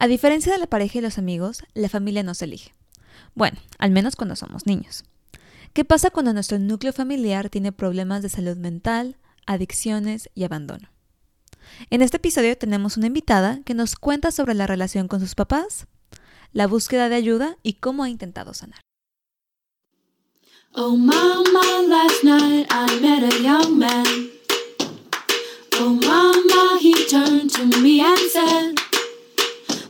A diferencia de la pareja y los amigos, la familia no se elige. Bueno, al menos cuando somos niños. ¿Qué pasa cuando nuestro núcleo familiar tiene problemas de salud mental, adicciones y abandono? En este episodio tenemos una invitada que nos cuenta sobre la relación con sus papás, la búsqueda de ayuda y cómo ha intentado sanar. Oh mama, last night I met a young man. Oh mama, he turned to me and said,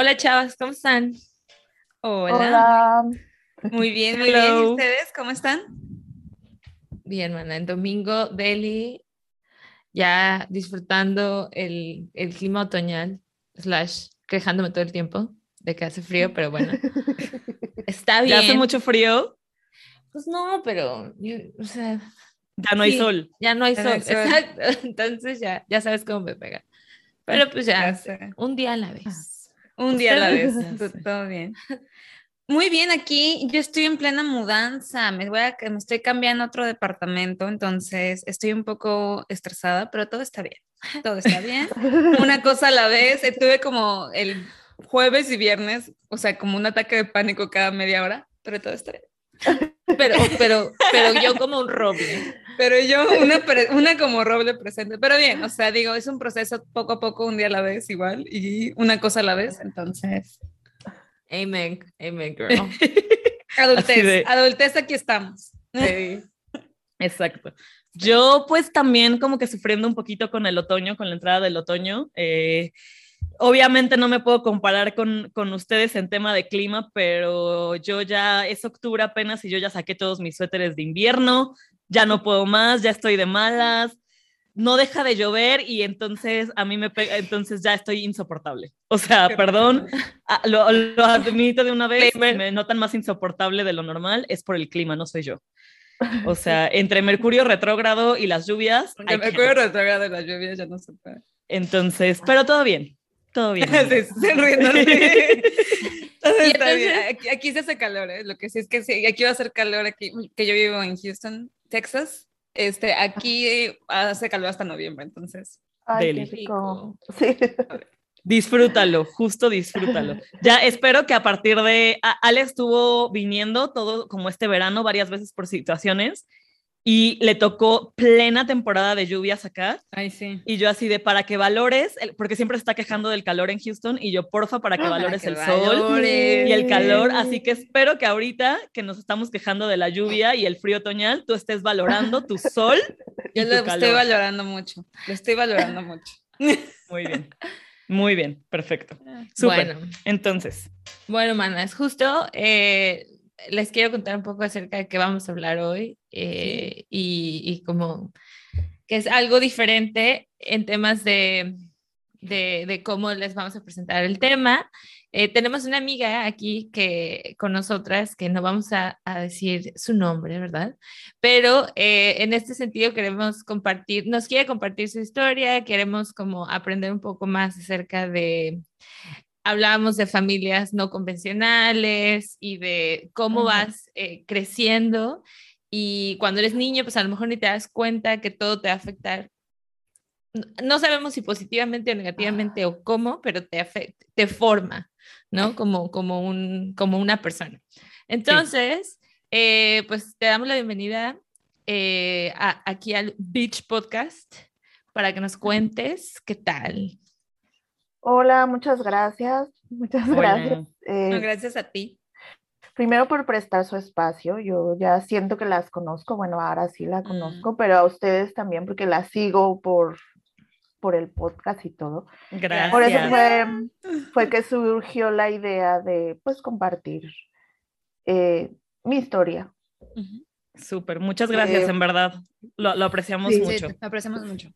Hola chavas, ¿cómo están? Hola. Muy bien, muy bien. ¿Y ustedes cómo están? Bien, mana. En domingo, Delhi, ya disfrutando el, el clima otoñal, slash, quejándome todo el tiempo de que hace frío, pero bueno. Está bien. ¿Ya hace mucho frío? Pues no, pero, o sea... Ya no hay sol. Ya no hay sol, exacto. Entonces ya, ya sabes cómo me pega. Pero pues ya, un día a la vez. Un día a la vez, todo bien. Muy bien, aquí yo estoy en plena mudanza, me, voy a, me estoy cambiando a otro departamento, entonces estoy un poco estresada, pero todo está bien, todo está bien. Una cosa a la vez, eh, tuve como el jueves y viernes, o sea, como un ataque de pánico cada media hora, pero todo está bien. Pero, pero, pero yo como un roble. Pero yo una, una como roble presente. Pero bien, o sea, digo, es un proceso poco a poco, un día a la vez igual, y una cosa a la vez, entonces. Amen, amen, girl. adultez, adultez, aquí estamos. Sí. Exacto. Yo pues también como que sufriendo un poquito con el otoño, con la entrada del otoño. Eh, Obviamente no me puedo comparar con, con, ustedes en tema de clima, pero yo ya es octubre apenas y yo ya saqué todos mis suéteres de invierno, ya no puedo más, ya estoy de malas, no deja de llover y entonces a mí me pega, entonces ya estoy insoportable. O sea, perdón, lo, lo, admito de una vez, me notan más insoportable de lo normal, es por el clima, no soy yo. O sea, entre Mercurio retrógrado y las lluvias. Entre Mercurio retrógrado y las lluvias ya no se puede. Entonces, pero todo bien, todo bien. se, riendo. Aquí, se hace calor, ¿eh? Lo que sí es que sí, aquí va a hacer calor, aquí, que yo vivo en Houston, Texas. Este, aquí hace calor hasta noviembre, entonces. Ay, Sí. Disfrútalo, justo disfrútalo. Ya espero que a partir de. Ale estuvo viniendo todo como este verano varias veces por situaciones y le tocó plena temporada de lluvias acá. Ay, sí. Y yo así de para que valores, porque siempre se está quejando del calor en Houston y yo porfa para que ah, valores el sol y el calor, así que espero que ahorita que nos estamos quejando de la lluvia y el frío otoñal, tú estés valorando tu sol. yo lo estoy valorando mucho, lo estoy valorando mucho. Muy bien. Muy bien, perfecto. Ah, bueno, entonces. Bueno, mana, es justo eh, les quiero contar un poco acerca de qué vamos a hablar hoy eh, y, y, como que es algo diferente en temas de, de, cómo les vamos a presentar el tema. Eh, tenemos una amiga aquí que con nosotras que no vamos a, a decir su nombre, ¿verdad? Pero eh, en este sentido queremos compartir, nos quiere compartir su historia, queremos como aprender un poco más acerca de hablábamos de familias no convencionales y de cómo vas eh, creciendo y cuando eres niño, pues a lo mejor ni te das cuenta que todo te va a afectar. No sabemos si positivamente o negativamente o cómo, pero te, te forma, ¿no? Como, como, un, como una persona. Entonces, eh, pues te damos la bienvenida eh, aquí al Beach Podcast para que nos cuentes qué tal, Hola, muchas gracias. Muchas gracias. Eh, gracias a ti. Primero por prestar su espacio. Yo ya siento que las conozco. Bueno, ahora sí la mm. conozco, pero a ustedes también porque las sigo por, por el podcast y todo. Gracias. Por eso fue, fue que surgió la idea de pues compartir eh, mi historia. Súper, muchas gracias, eh, en verdad. Lo, apreciamos mucho. Sí, lo apreciamos mucho.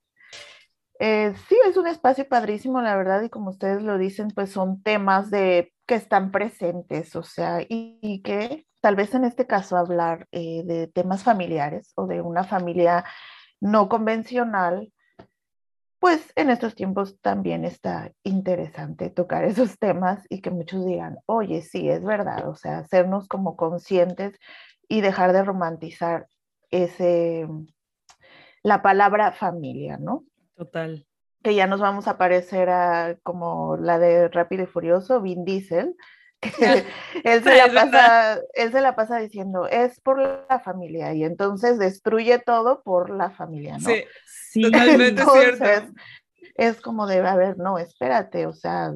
Eh, sí, es un espacio padrísimo, la verdad, y como ustedes lo dicen, pues son temas de que están presentes, o sea, y, que tal vez en este caso hablar eh, de temas familiares o de una familia no convencional, pues en estos tiempos también está interesante tocar esos temas y que muchos digan, oye, sí, es verdad, o sea, hacernos como conscientes y dejar de romantizar ese, la palabra familia, ¿no? Total. Que ya nos vamos a parecer a como la de Rápido y Furioso, Vin Diesel, él, se la pasa, él se la pasa diciendo, es por la familia, y entonces destruye todo por la familia, ¿no? Sí, sí. totalmente cierto. Es como de, a ver, no, espérate, o sea,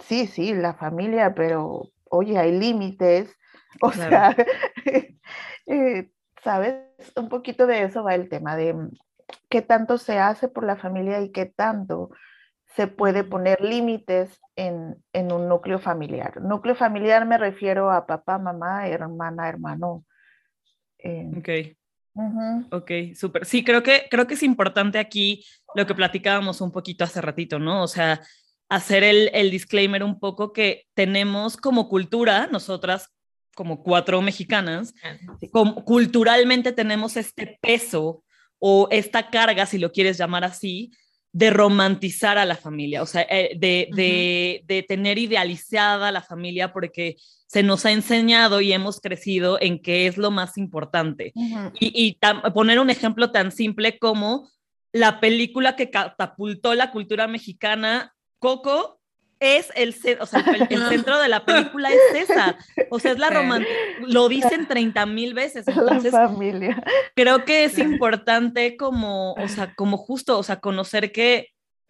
sí, sí, la familia, pero oye, hay límites, o sea, eh, ¿sabes? Un poquito de eso va el tema, de qué tanto se hace por la familia y qué tanto se puede poner límites en, un núcleo familiar. Núcleo familiar me refiero a papá, mamá, hermana, hermano. Eh, ok. Ok, súper. Sí, creo que, creo que es importante aquí lo que platicábamos un poquito hace ratito, ¿no? O sea, hacer el, el disclaimer un poco que tenemos como cultura, nosotras como cuatro mexicanas, como, culturalmente tenemos este peso o esta carga, si lo quieres llamar así, de romantizar a la familia, o sea, eh, de, tener idealizada la familia porque se nos ha enseñado y hemos crecido en que es lo más importante. Y, poner un ejemplo tan simple como la película que catapultó la cultura mexicana, Coco, es el, o sea, el, centro de la película es esa. O sea, es la romántica. Lo dicen 30 mil veces. Entonces, la familia. Creo que es importante como, o sea, como justo, o sea, conocer que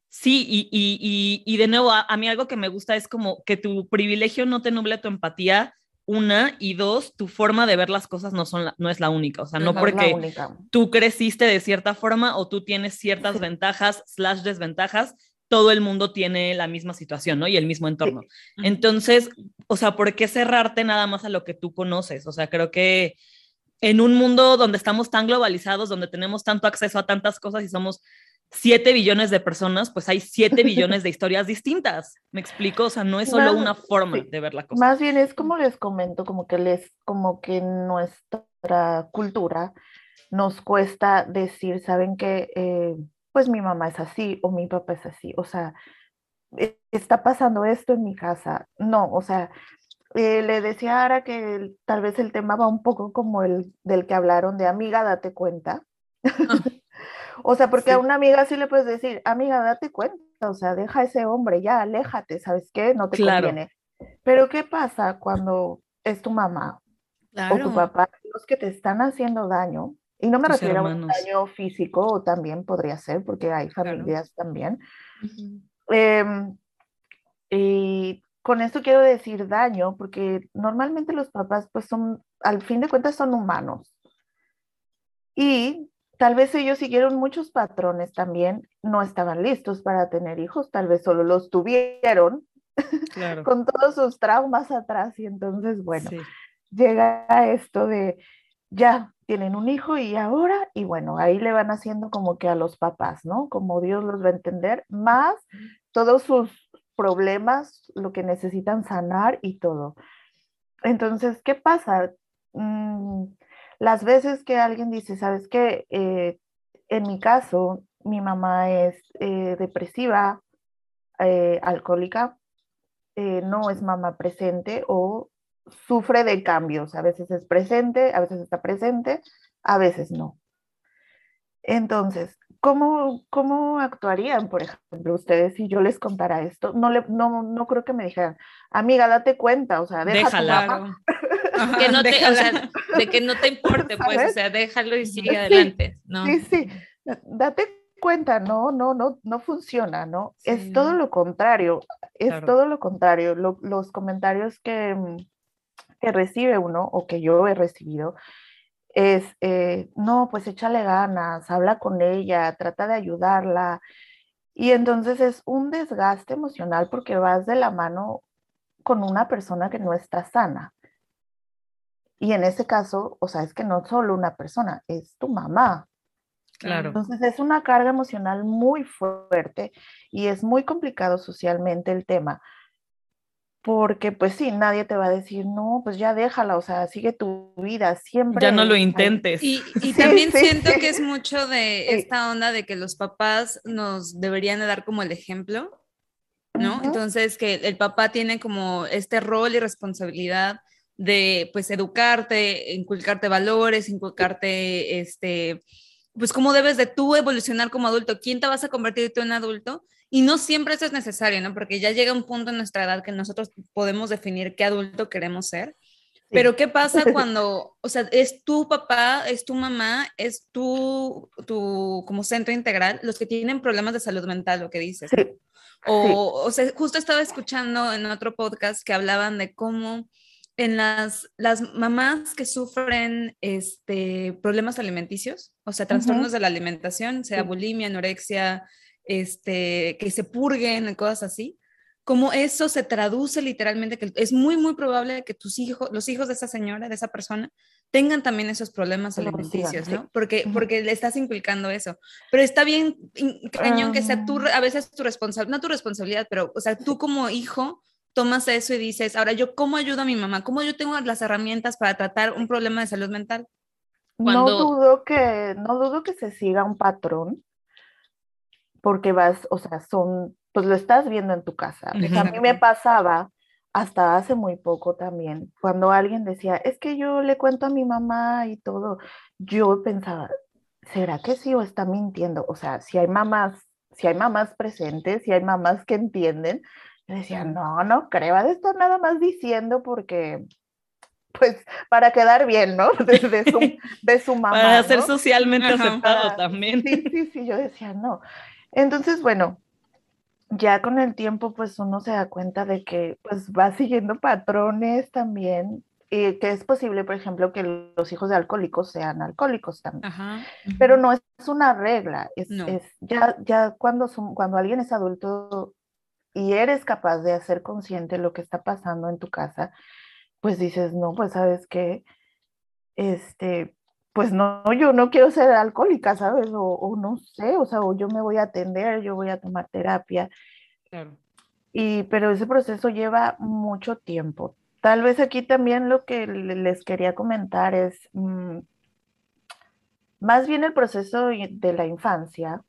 sí, y, y, y, de nuevo, a, mí algo que me gusta es como que tu privilegio no te nuble tu empatía, una, y dos, tu forma de ver las cosas no, son no es la única, o sea, no, porque tú creciste de cierta forma o tú tienes ciertas ventajas slash desventajas, todo el mundo tiene la misma situación, ¿no? Y el mismo entorno. Entonces, o sea, ¿por qué cerrarte nada más a lo que tú conoces? O sea, creo que en un mundo donde estamos tan globalizados, donde tenemos tanto acceso a tantas cosas y somos 7 billones de personas, pues hay 7 billones de historias distintas. ¿Me explico? O sea, no es solo una forma de ver la cosa. Más bien es como les comento, como que les, como que nuestra cultura nos cuesta decir, ¿saben qué? Eh, pues mi mamá es así o mi papá es así, o sea, e, está pasando esto en mi casa. No, o sea, eh, le decía ahora que tal vez el tema va un poco como el del que hablaron de amiga, date cuenta. Ah. o sea, porque a una amiga sí le puedes decir, amiga, date cuenta, o sea, deja a ese hombre, ya, aléjate, ¿sabes qué? No te conviene. Pero ¿qué pasa cuando es tu mamá o tu papá los que te están haciendo daño? Y no me refiero a un daño físico, también podría ser, porque hay familias también. Em, y con esto quiero decir daño, porque normalmente los papás, pues son, al fin de cuentas, son humanos. Y tal vez ellos siguieron muchos patrones también, no estaban listos para tener hijos, tal vez solo los tuvieron con todos sus traumas atrás. Y entonces, bueno, llega esto de ya tienen un hijo y ahora, y bueno, ahí le van haciendo como que a los papás, ¿no? Como Dios los va a entender, más todos sus problemas, lo que necesitan sanar y todo. Entonces, ¿qué pasa? Mm, las veces que alguien dice, ¿sabes qué? Eh, en mi caso, mi mamá es eh, depresiva, eh, alcohólica, no es mamá presente o sufre de cambios. A veces es presente, a veces está presente, a veces no. Entonces, ¿cómo, cómo actuarían, por ejemplo, ustedes si yo les contara esto? No, le, no, no creo que me dijeran, amiga, date cuenta, o sea, déjala. que no te, o sea, de que no te importe, pues, o sea, déjalo y sigue adelante, ¿no? Sí, sí, date cuenta, no, no, no, no funciona, ¿no? Es todo lo contrario, es todo lo contrario. los comentarios que, que recibe uno o que yo he recibido es, eh, no, pues échale ganas, habla con ella, trata de ayudarla. Y entonces es un desgaste emocional porque vas de la mano con una persona que no está sana. Y en ese caso, o sea, es que no solo una persona, es tu mamá. Claro. Entonces es una carga emocional muy fuerte y es muy complicado socialmente el tema. Porque pues sí, nadie te va a decir, no, pues ya déjala, o sea, sigue tu vida, siempre. Ya no lo intentes. Y, y también siento que es mucho de esta onda de que los papás nos deberían de dar como el ejemplo, ¿no? Entonces que el papá tiene como este rol y responsabilidad de pues educarte, inculcarte valores, inculcarte este, pues cómo debes de tú evolucionar como adulto, quién te vas a convertir tú en adulto y no siempre eso es necesario, ¿no? Porque ya llega un punto en nuestra edad que nosotros podemos definir qué adulto queremos ser. Pero ¿qué pasa cuando, o sea, es tu papá, es tu mamá, es tu, tu como centro integral, los que tienen problemas de salud mental, lo que dices? O, o sea, justo estaba escuchando en otro podcast que hablaban de cómo en las, las mamás que sufren este, problemas alimenticios, o sea, trastornos de la alimentación, sea bulimia, anorexia, este, que se purguen, cosas así, como eso se traduce literalmente, que es muy, muy probable que tus hijos, los hijos de esa señora, de esa persona, tengan también esos problemas alimenticios, ¿no? Porque, porque le estás inculcando eso. Pero está bien, cañón, que sea tú, a veces tu responsabilidad, no tu responsabilidad, pero, o sea, tú como hijo tomas eso y dices, ahora yo, ¿cómo ayudo a mi mamá? ¿Cómo yo tengo las herramientas para tratar un problema de salud mental? No dudo que, no dudo que se siga un patrón, porque vas, o sea, son, pues lo estás viendo en tu casa. a mí me pasaba hasta hace muy poco también, cuando alguien decía, es que yo le cuento a mi mamá y todo, yo pensaba, ¿será que sí o está mintiendo? O sea, si hay mamás, si hay mamás presentes, si hay mamás que entienden, yo decía, no, no creo, de estar nada más diciendo porque, pues, para quedar bien, ¿no? De, su, de su mamá. Para ser socialmente aceptado también. Sí, sí, sí, yo decía, no. Entonces, bueno, ya con el tiempo, pues uno se da cuenta de que pues va siguiendo patrones también, y que es posible, por ejemplo, que los hijos de alcohólicos sean alcohólicos también. Pero no es una regla, es, ya, ya cuando, cuando alguien es adulto y eres capaz de hacer consciente lo que está pasando en tu casa, pues dices, no, pues sabes que, este, pues no, yo no quiero ser alcohólica, ¿sabes? O, no sé, o sea, o yo me voy a atender, yo voy a tomar terapia. Claro. Y, pero ese proceso lleva mucho tiempo. Tal vez aquí también lo que les quería comentar es mm, más bien el proceso de la infancia,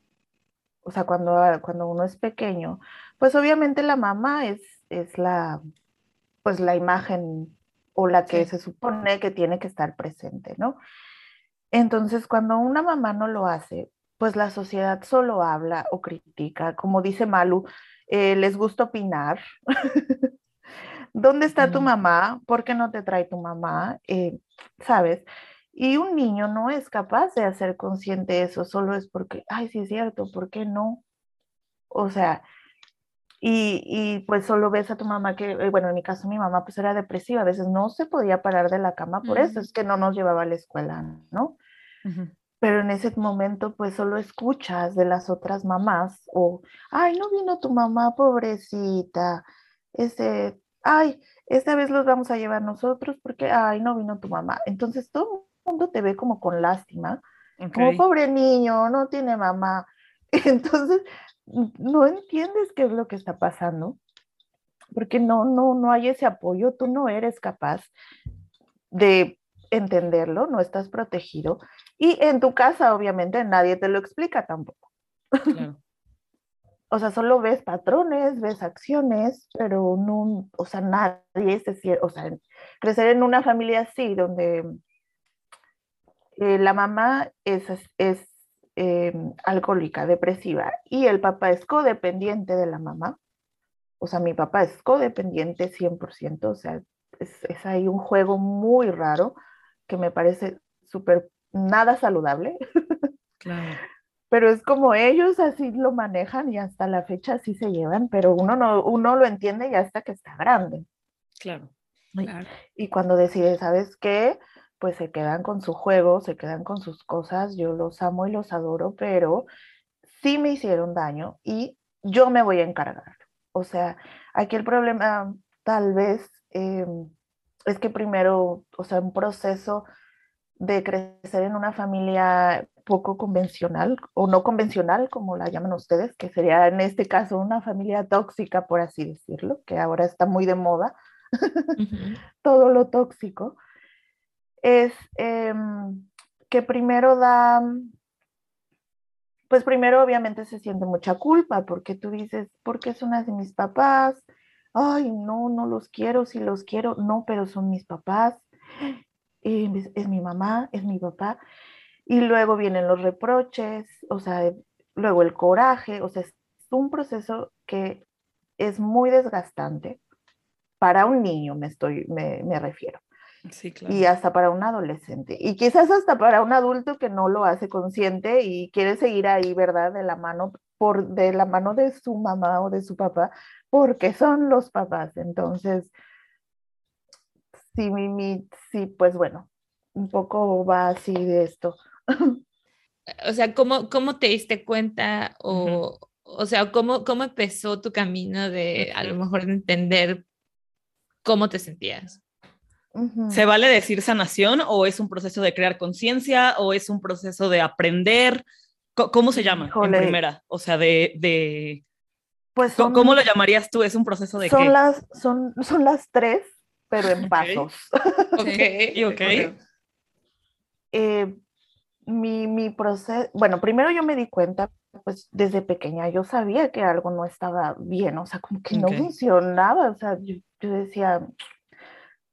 o sea, cuando, cuando uno es pequeño, pues obviamente la mamá es, es la, pues la imagen o la que se supone que tiene que estar presente, ¿no? Entonces, cuando una mamá no lo hace, pues la sociedad solo habla o critica, como dice Malu, eh, les gusta opinar. ¿Dónde está tu mamá? ¿Por qué no te trae tu mamá? Eh, ¿Sabes? Y un niño no es capaz de hacer consciente eso, solo es porque, ay, sí es cierto, ¿por qué no? O sea, y, pues solo ves a tu mamá que, eh, bueno, en mi caso mi mamá pues era depresiva, a veces no se podía parar de la cama por eso, es que no nos llevaba a la escuela, ¿no? Pero en ese momento pues solo escuchas de las otras mamás o, ay, no vino tu mamá, pobrecita, este, ay, esta vez los vamos a llevar nosotros porque, ay, no vino tu mamá. Entonces todo el mundo te ve como con lástima, como pobre niño, no tiene mamá. Entonces no entiendes qué es lo que está pasando, porque no, no, no hay ese apoyo, tú no eres capaz de entenderlo, no estás protegido. Y en tu casa, obviamente, nadie te lo explica tampoco. o sea, solo ves patrones, ves acciones, pero no, o sea, nadie se o sea, crecer en una familia así, donde eh, la mamá es, es Em, alcohólica, depresiva, y el papá es codependiente de la mamá, o sea, mi papá es codependiente 100%, o sea, es, es ahí un juego muy raro que me parece súper nada saludable. Claro. pero es como ellos así lo manejan y hasta la fecha así se llevan, pero uno no uno lo entiende ya hasta que está grande. Claro. claro. Y cuando decide, ¿sabes qué? Pues se quedan con su juego, se quedan con sus cosas, yo los amo y los adoro, pero sí me hicieron daño y yo me voy a encargar. O sea, aquí el problema tal vez em, es que primero, o sea, un proceso de crecer en una familia poco convencional o no convencional, como la llaman ustedes, que sería en este caso una familia tóxica, por así decirlo, que ahora está muy de moda, todo lo tóxico, es em, que primero da, pues primero obviamente se siente mucha culpa porque tú dices, ¿por qué son así mis papás? Ay, no, no los quiero, si los quiero, no, pero son mis papás, es, es mi mamá, es mi papá. Y luego vienen los reproches, o sea, luego el coraje, o sea, es un proceso que es muy desgastante para un niño, me, estoy, me, me refiero. Sí, claro. Y hasta para un adolescente. Y quizás hasta para un adulto que no lo hace consciente y quiere seguir ahí, ¿verdad? De la mano, por, de la mano de su mamá o de su papá, porque son los papás. Entonces, sí, mi, mi, sí, pues bueno, un poco va así de esto. o sea, ¿cómo, cómo te diste cuenta o, o sea, cómo, cómo empezó tu camino de a lo mejor de entender cómo te sentías? ¿Se vale decir sanación o es un proceso de crear conciencia o es un proceso de aprender? ¿Cómo se llama en primera? O sea, de... de... Pues ¿Cómo lo llamarías tú? ¿Es un proceso de son qué? Las, son, son las tres, pero en pasos. ok, ok. Eh, mi, mi proceso, bueno, primero yo me di cuenta, pues desde pequeña yo sabía que algo no estaba bien, o sea, como que no funcionaba, o sea, yo, yo decía,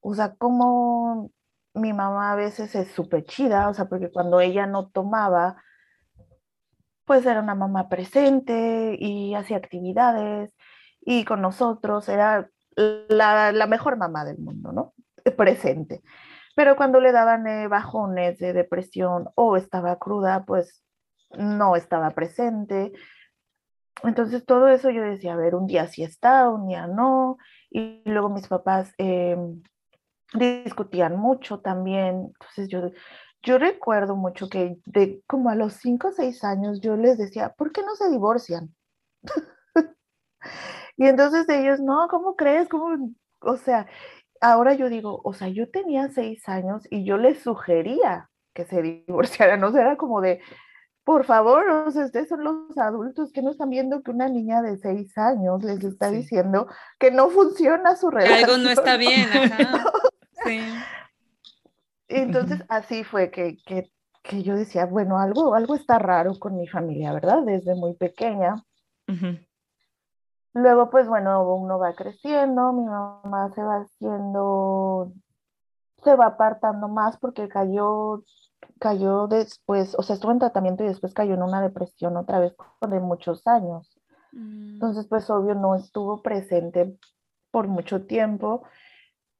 o sea, como mi mamá a veces es súper chida, o sea, porque cuando ella no tomaba, pues era una mamá presente y hacía actividades y con nosotros era la, la mejor mamá del mundo, ¿no? Presente. Pero cuando le daban eh, bajones de depresión o estaba cruda, pues no estaba presente. Entonces todo eso yo decía, a ver, un día sí está, un día no. Y luego mis papás eh, discutían mucho también. Entonces yo, yo recuerdo mucho que de como a los cinco o seis años yo les decía, ¿por qué no se divorcian? y entonces ellos, no, ¿cómo crees? ¿Cómo? O sea, ahora yo digo, o sea, yo tenía seis años y yo les sugería que se divorciaran, o sea, era como de, por favor, o sea, ustedes son los adultos que no están viendo que una niña de seis años les está diciendo que no funciona su relación. Algo no está bien, ajá. Sí. Entonces, así fue que, que, que, yo decía, bueno, algo, algo está raro con mi familia, ¿verdad? Desde muy pequeña. Luego, pues bueno, uno va creciendo, mi mamá se va haciendo, se va apartando más porque cayó, cayó después, o sea, estuvo en tratamiento y después cayó en una depresión otra vez de muchos años. Mm. Entonces, pues obvio, no estuvo presente por mucho tiempo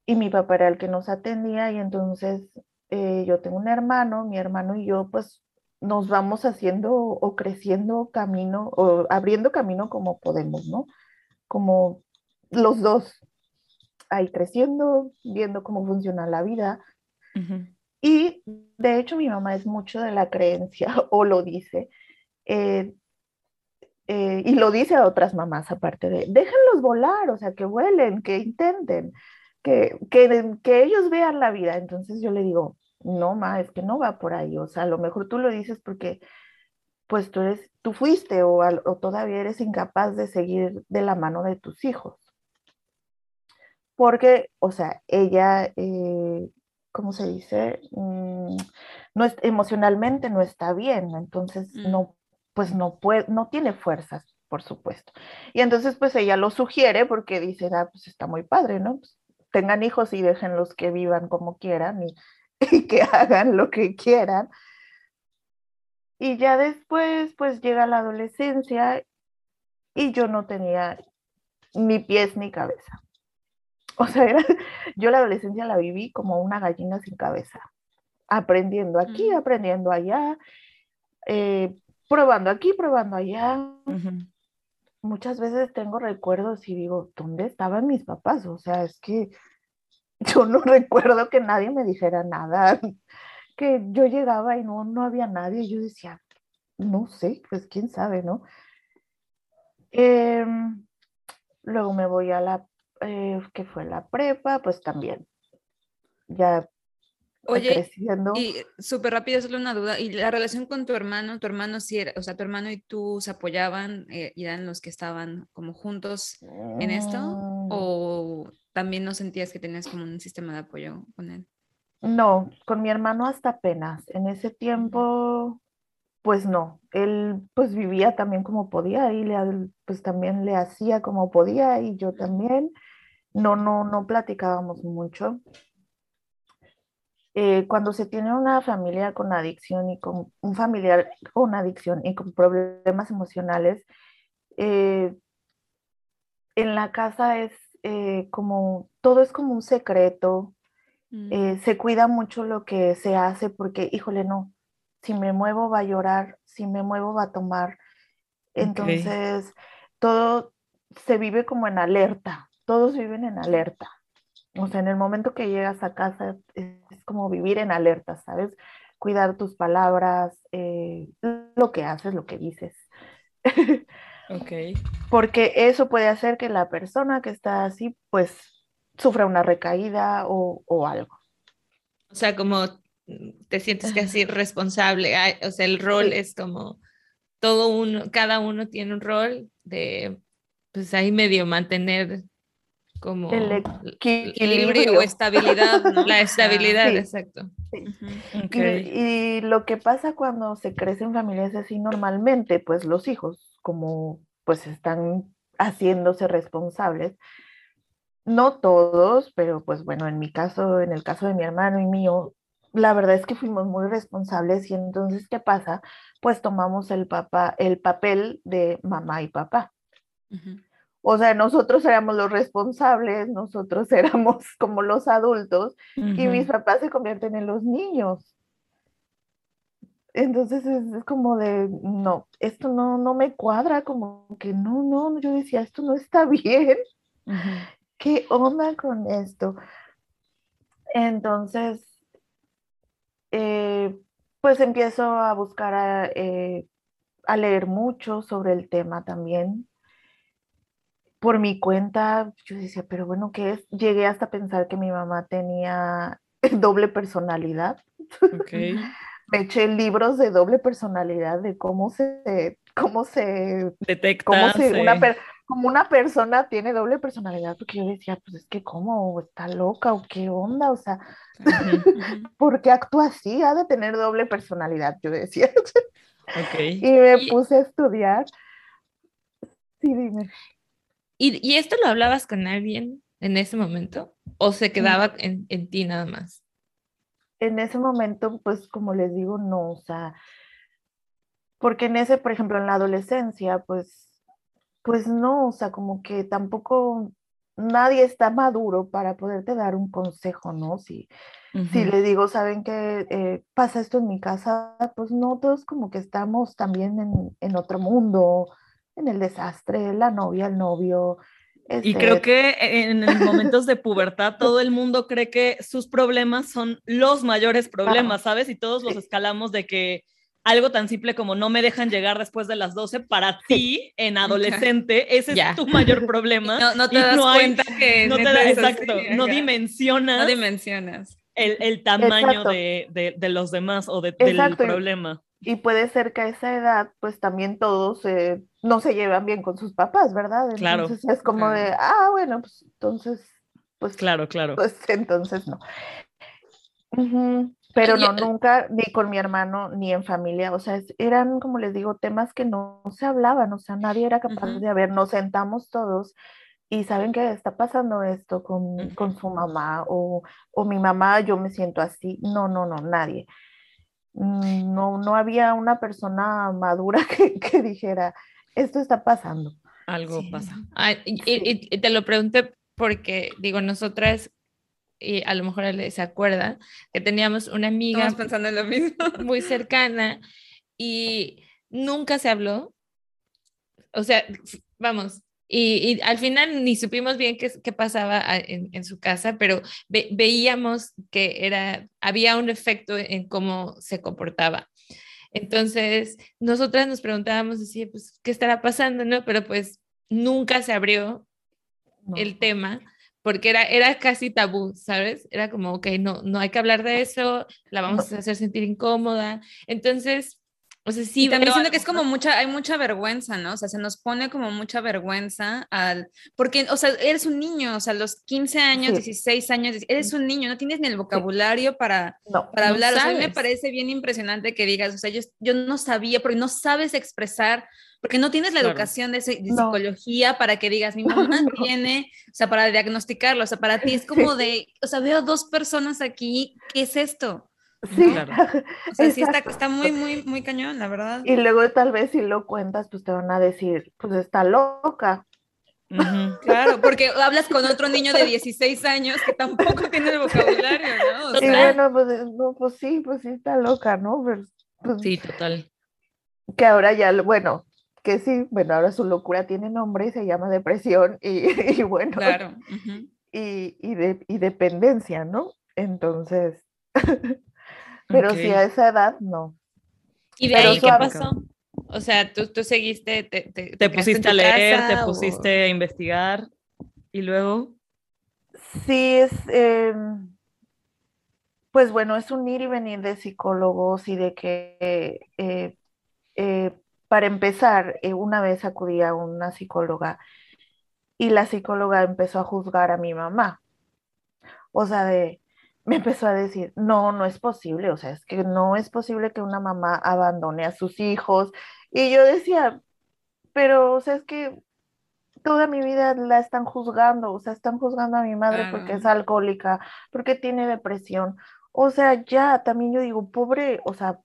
y mi papá era el que nos atendía y entonces eh, yo tengo un hermano, mi hermano y yo pues nos vamos haciendo o creciendo camino o abriendo camino como podemos, ¿no? Como los dos ahí creciendo, viendo cómo funciona la vida. Y de hecho mi mamá es mucho de la creencia, o lo dice, eh, eh, y lo dice a otras mamás aparte de, déjenlos volar, o sea, que vuelen, que intenten que, que, ellos vean la vida. Entonces yo le digo, no, ma, es que no va por ahí. O sea, a lo mejor tú lo dices porque pues tú eres, tú fuiste o, o todavía eres incapaz de seguir de la mano de tus hijos. Porque, o sea, ella, eh, ¿cómo se dice? Mm, no es, emocionalmente no está bien, entonces mm. no, pues no puede, no tiene fuerzas, por supuesto. Y entonces, pues ella lo sugiere porque dice, ah, pues está muy padre, ¿no? Pues, tengan hijos y déjenlos que vivan como quieran y, que hagan lo que quieran. Y ya después, pues llega la adolescencia y yo no tenía ni pies ni cabeza. O sea, yo la adolescencia la viví como una gallina sin cabeza, aprendiendo aquí, aprendiendo allá, eh, probando aquí, probando allá muchas veces tengo recuerdos y digo, ¿dónde estaban mis papás? O sea, es que yo no recuerdo que nadie me dijera nada, que yo llegaba y no, no había nadie. Y yo decía, no sé, pues quién sabe, ¿no? Em, luego me voy a la, eh, que fue la prepa, pues también. Ya Oye, Y súper rápido, solo una duda. ¿Y la relación con tu hermano? ¿Tu hermano sí era, o sea, tu hermano y tú se apoyaban eh, y eran los que estaban como juntos en esto? Mm. ¿O también no sentías que tenías como un sistema de apoyo con él? No, con mi hermano hasta apenas. En ese tiempo, pues no. Él pues vivía también como podía y le, pues también le hacía como podía y yo también. No, no, no platicábamos mucho. Eh, cuando se tiene una familia con adicción y con un familiar con adicción y con problemas emocionales, eh, en la casa es eh, como, todo es como un secreto, mm. se cuida mucho lo que se hace porque, híjole, no, si me muevo va a llorar, si me muevo va a tomar. Entonces, todo se vive como en alerta, todos viven en alerta. O sea, en el momento que llegas a casa es, como vivir en alerta, ¿sabes? Cuidar tus palabras, eh, lo que haces, lo que dices. ok. Porque eso puede hacer que la persona que está así, pues, sufra una recaída o, o algo. O sea, como te sientes casi responsable, o sea, el rol es como todo uno, cada uno tiene un rol de, pues ahí medio mantener como el equilibrio. o estabilidad, la estabilidad, exacto. Y, lo que pasa cuando se crece en familias así normalmente, pues los hijos, como pues están haciéndose responsables, no todos, pero pues bueno, en mi caso, en el caso de mi hermano y mío, la verdad es que fuimos muy responsables y entonces, ¿qué pasa? Pues tomamos el, papá, el papel de mamá y papá. O sea, nosotros éramos los responsables, nosotros éramos como los adultos y mis papás se convierten en los niños. Entonces es, como de, no, esto no, no me cuadra, como que no, no, yo decía, esto no está bien. ¿Qué onda con esto? Entonces, eh, pues empiezo a buscar, a, eh, a leer mucho sobre el tema también por mi cuenta, yo decía, pero bueno, ¿qué es? Llegué hasta pensar que mi mamá tenía doble personalidad. Okay. Me eché libros de doble personalidad, de cómo se, cómo se detecta. Cómo una como una persona tiene doble personalidad, porque yo decía, pues es que cómo, está loca o qué onda, o sea, ¿por qué actúa así? Ha de tener doble personalidad, yo decía. Okay. Y me puse a estudiar. Sí, dime. ¿Y, esto lo hablabas con alguien en ese momento? ¿O se quedaba en, en ti nada más? En ese momento, pues como les digo, no, o sea, porque en ese, por ejemplo, en la adolescencia, pues, pues no, o sea, como que tampoco nadie está maduro para poderte dar un consejo, ¿no? Si, si le digo, ¿saben qué eh, pasa esto en mi casa? Pues no, todos como que estamos también en, en otro mundo, en el desastre, la novia, el novio. Y creo este que en momentos de pubertad todo el mundo cree que sus problemas son los mayores problemas, ¿sabes? Y todos los escalamos de que algo tan simple como no me dejan llegar después de las 12, para ti, en adolescente, ese es tu mayor problema. No, no te das cuenta que... No te exacto, no dimensionas. No dimensionas. El, el tamaño de, de, de, los demás o de, del problema. Y puede ser que a esa edad, pues también todos eh, no se llevan bien con sus papás, ¿verdad? Entonces claro, es como de, ah, bueno, pues entonces, pues. Claro, claro. Pues entonces no. Pero no, nunca, ni con mi hermano, ni en familia, o sea, eran, como les digo, temas que no, se hablaban, o sea, nadie era capaz de ver, nos sentamos todos y saben que está pasando esto con, con su mamá o, o mi mamá, yo me siento así, no, no, no, nadie. Mm, no, no había una persona madura que, dijera, esto está pasando. Algo pasa. y, te lo pregunté porque, digo, nosotras, y a lo mejor él se acuerda, que teníamos una amiga pensando en lo mismo. muy cercana y nunca se habló. O sea, vamos, y, al final ni supimos bien qué, qué pasaba en, su casa, pero veíamos que era, había un efecto en cómo se comportaba. Entonces, nosotras nos preguntábamos, así, pues, ¿qué estará pasando? ¿no? Pero pues nunca se abrió el tema porque era, era casi tabú, ¿sabes? Era como, ok, no, no hay que hablar de eso, la vamos a hacer sentir incómoda. Entonces, o sea, sí. Y también siento que es como mucha, hay mucha vergüenza, ¿no? O sea, se nos pone como mucha vergüenza al, porque, o sea, eres un niño, o sea, los 15 años, 16 años, eres un niño, no tienes ni el vocabulario para, para hablar. o sea, a mí me parece bien impresionante que digas, o sea, yo, yo no sabía, porque no sabes expresar porque no tienes la educación de, psicología para que digas, mi mamá tiene, o sea, para diagnosticarlo, o sea, para ti es como de, o sea, veo dos personas aquí, ¿qué es esto? Sí, claro. o sea, sí está, está, muy, muy, muy cañón, la verdad. Y luego tal vez si lo cuentas, pues te van a decir, pues está loca. Claro, porque hablas con otro niño de 16 años que tampoco tiene el vocabulario, ¿no? y bueno, pues, no, pues sí, pues sí está loca, ¿no? Pues sí, total. Que ahora ya, bueno, que sí, bueno, ahora su locura tiene nombre y se llama depresión y, bueno, claro. y, y, dependencia, ¿no? Entonces, pero si a esa edad, no. ¿Y de ahí qué pasó? O sea, tú, tú seguiste, te, te, pusiste a leer, te pusiste a investigar y luego. Sí, es, em, pues bueno, es un ir y venir de psicólogos y de que eh, eh, para empezar, eh, una vez acudí a una psicóloga y la psicóloga empezó a juzgar a mi mamá. O sea, de, me empezó a decir, no, no es posible, o sea, es que no es posible que una mamá abandone a sus hijos. Y yo decía, pero, o sea, es que toda mi vida la están juzgando, o sea, están juzgando a mi madre porque es alcohólica, porque tiene depresión. O sea, ya, también yo digo, pobre, o sea,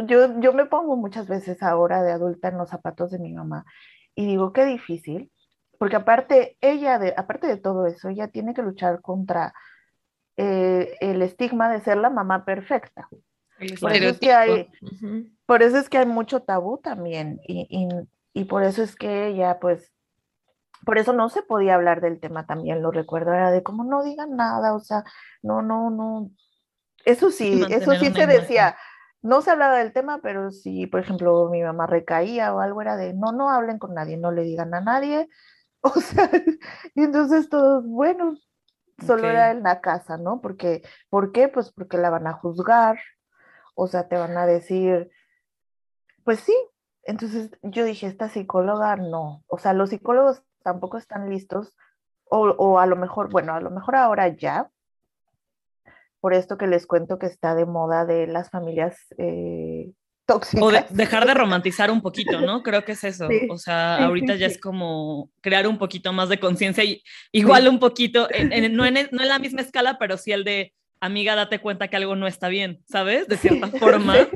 yo, yo me pongo muchas veces ahora de adulta en los zapatos de mi mamá y digo, qué difícil, porque aparte, ella, de, aparte de todo eso, ella tiene que luchar contra eh, el estigma de ser la mamá perfecta. Por eso, es que hay, por eso es que hay mucho tabú también y, y, y, por eso es que ella, pues, por eso no se podía hablar del tema también, lo recuerdo, era de como no digan nada, o sea, no, no, no. Eso sí, eso sí se decía, no se hablaba del tema, pero si, por ejemplo, mi mamá recaía o algo, era de no, no hablen con nadie, no le digan a nadie. O sea, y entonces todos, bueno, solo era en la casa, ¿no? Porque, ¿por qué? Pues porque la van a juzgar, o sea, te van a decir, pues sí. Entonces yo dije, esta psicóloga no, o sea, los psicólogos tampoco están listos, o, o a lo mejor, bueno, a lo mejor ahora ya, por esto que les cuento que está de moda de las familias eh, tóxicas. O de, dejar de romantizar un poquito, ¿no? Creo que es eso. o sea, ahorita ya es como crear un poquito más de conciencia y igual un poquito, no, en, no en la misma escala, pero sí el de amiga, date cuenta que algo no está bien, ¿sabes? De cierta forma.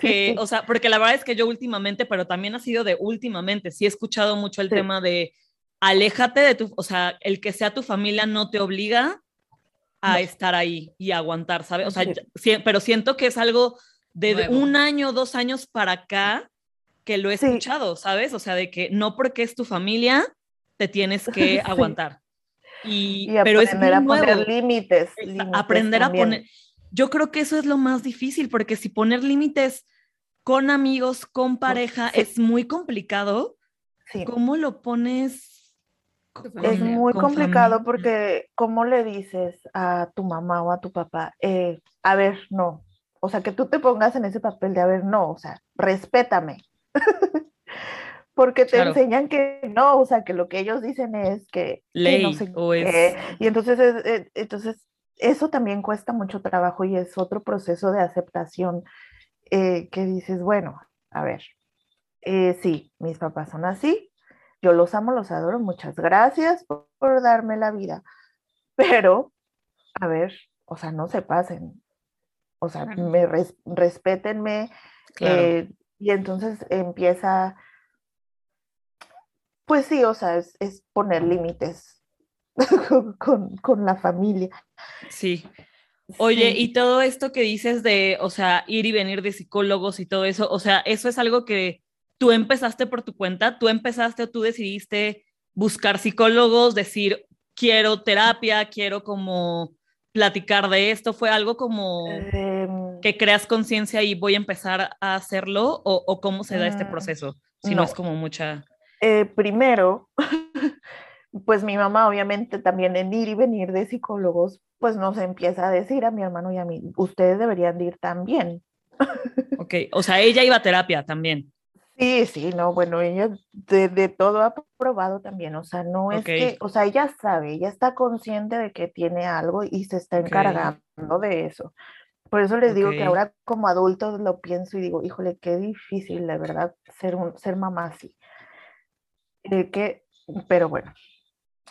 que, o sea, porque la verdad es que yo últimamente, pero también ha sido de últimamente, sí he escuchado mucho el tema de aléjate de tu, o sea, el que sea tu familia no te obliga a estar ahí y aguantar, ¿sabes? O sea, pero siento que es algo de un año, dos años para acá que lo he escuchado, ¿sabes? O sea, de que no porque es tu familia te tienes que aguantar. Y, pero es a poner límites, Aprender a poner. Yo creo que eso es lo más difícil, porque si poner límites con amigos, con pareja, es muy complicado. ¿Cómo lo pones es muy complicado porque, ¿cómo le dices a tu mamá o a tu papá? Eh, a ver, no. O sea, que tú te pongas en ese papel de, a ver, no, o sea, respétame. porque te enseñan que no, o sea, que lo que ellos dicen es que... Ley o es... Y entonces, eh, entonces, eso también cuesta mucho trabajo y es otro proceso de aceptación eh, que dices, bueno, a ver, sí, mis papás son así, yo los amo, los adoro, muchas gracias por, darme la vida. Pero, a ver, o sea, no se pasen. O sea, me respétenme. Eh, y entonces empieza, pues sí, o sea, es, poner límites con, la familia. Sí. Oye, y todo esto que dices de, o sea, ir y venir de psicólogos y todo eso, o sea, eso es algo que tú empezaste por tu cuenta, tú empezaste o tú decidiste buscar psicólogos, decir, quiero terapia, quiero como platicar de esto, fue algo como em. que creas conciencia y voy a empezar a hacerlo o, cómo se da este mm, proceso, si no, es como mucha... Eh, primero, pues mi mamá obviamente también en ir y venir de psicólogos, pues nos empieza a decir a mi hermano y a mí, ustedes deberían ir también. Ok, o sea, ella iba a terapia también. Sí, sí, no, bueno, ella de, todo ha probado también, o sea, no es que, o sea, ella sabe, ella está consciente de que tiene algo y se está encargando de eso. Por eso les digo que ahora como adulto lo pienso y digo, híjole, qué difícil, de verdad, ser, un, ser mamá así. Eh, que, pero bueno,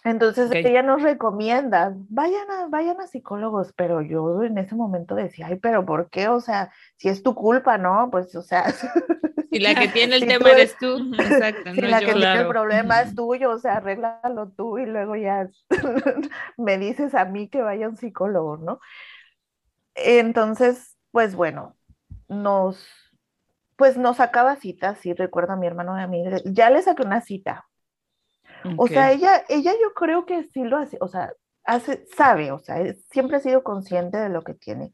entonces ella nos recomienda, vayan a, vayan a psicólogos, pero yo en ese momento decía, ay, pero ¿por qué? O sea, si es tu culpa, ¿no? Pues, o sea... Si la que tiene el tema eres tú, exacto. Si la que tiene el problema es tuyo, o sea, arréglalo tú y luego ya me dices a mí que vaya a un psicólogo, ¿no? Entonces, pues bueno, nos, pues nos sacaba citas, sí, recuerdo a mi hermano y a mí, ya le saqué una cita, o sea, ella, ella yo creo que sí lo hace, o sea, hace, sabe, o sea, siempre ha sido consciente de lo que tiene.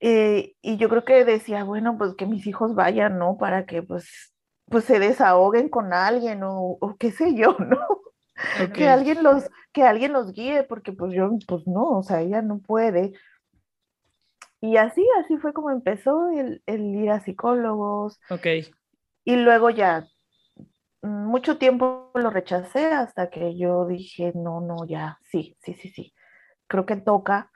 Eh, y yo creo que decía, bueno, pues que mis hijos vayan, ¿no? Para que pues, pues se desahoguen con alguien o, qué sé yo, ¿no? Que alguien los, que alguien los guíe, porque pues yo, pues no, o sea, ella no puede. Y así, así fue como empezó el, el ir a psicólogos. Ok. Y luego ya mucho tiempo lo rechacé hasta que yo dije, no, no, ya, sí, sí, sí, sí, creo que toca.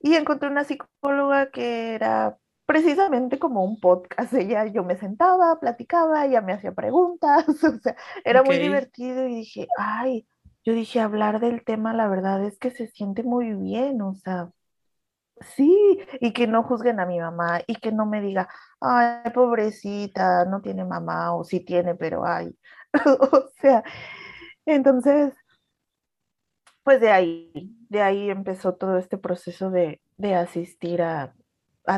Y encontré una psicóloga que era precisamente como un podcast. Ella, yo me sentaba, platicaba, ella me hacía preguntas, o sea, era muy divertido y dije, ay, yo dije, hablar del tema, la verdad es que se siente muy bien, o sea, sí, y que no juzguen a mi mamá y que no me diga, ay, pobrecita, no tiene mamá o sí tiene, pero ay, o sea, entonces, pues de ahí, de ahí empezó todo este proceso de, asistir a,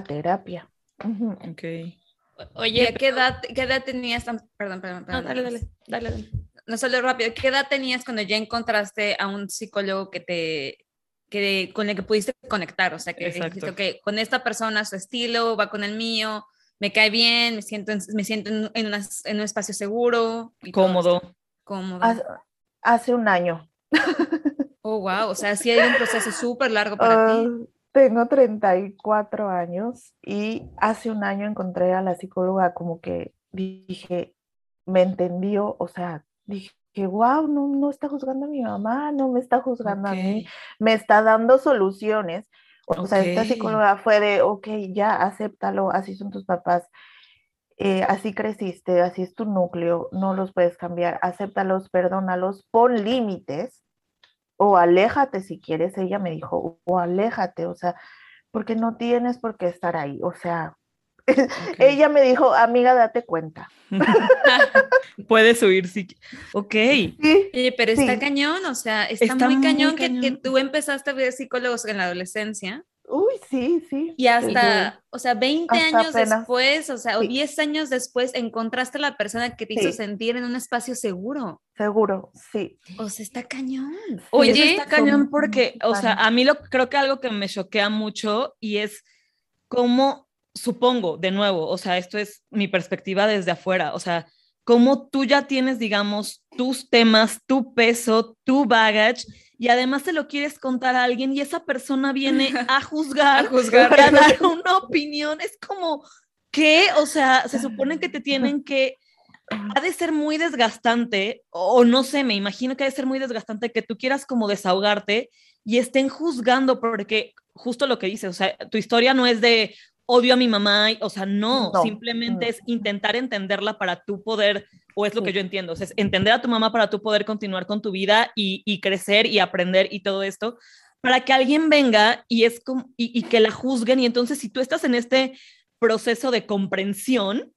terapia. Ok. Oye, ¿qué edad, qué edad tenías? Perdón, perdón, perdón. dale, dale, dale, No solo rápido, ¿qué edad tenías cuando ya encontraste a un psicólogo que te, que, con el que pudiste conectar? O sea, que dijiste, ok, con esta persona su estilo va con el mío, me cae bien, me siento en, me siento en, en, un espacio seguro. Cómodo. Cómodo. Hace, un año. Oh, wow, o sea, sí hay un proceso súper largo para ti. Ah, tengo 34 años y hace un año encontré a la psicóloga como que dije, me entendió, o sea, dije, wow, no, no está juzgando a mi mamá, no me está juzgando a mí, me está dando soluciones. O sea, esta psicóloga fue de, ok, ya, acéptalo, así son tus papás, eh, así creciste, así es tu núcleo, no los puedes cambiar, acéptalos, perdónalos, pon límites o aléjate si quieres, ella me dijo, o aléjate, o sea, porque no tienes por qué estar ahí, o sea, ella me dijo, amiga, date cuenta. Puedes huir si Ok. Sí, pero está cañón, o sea, está, muy, cañón, Que, tú empezaste a ver psicólogos en la adolescencia. Uy, sí, sí. Y hasta, o sea, 20 años después, o sea, o 10 años después, encontraste a la persona que te hizo sentir en un espacio seguro. Seguro, sí. O sea, está cañón. Oye, está cañón porque, o sea, a mí lo creo que algo que me choquea mucho y es cómo supongo, de nuevo, o sea, esto es mi perspectiva desde afuera, o sea, como tú ya tienes, digamos, tus temas, tu peso, tu baggage, y además te lo quieres contar a alguien y esa persona viene a juzgar, a, juzgar. a dar una opinión, es como, ¿qué? O sea, se supone que te tienen que, ha de ser muy desgastante, o no sé, me imagino que ha de ser muy desgastante que tú quieras como desahogarte y estén juzgando, porque justo lo que dices, o sea, tu historia no es de odio a mi mamá, o sea, no, simplemente es intentar entenderla para tú poder, o es lo que yo entiendo, o sea, es entender a tu mamá para tú poder continuar con tu vida y, crecer y aprender y todo esto, para que alguien venga y, es como, y, que la juzguen y entonces si tú estás en este proceso de comprensión,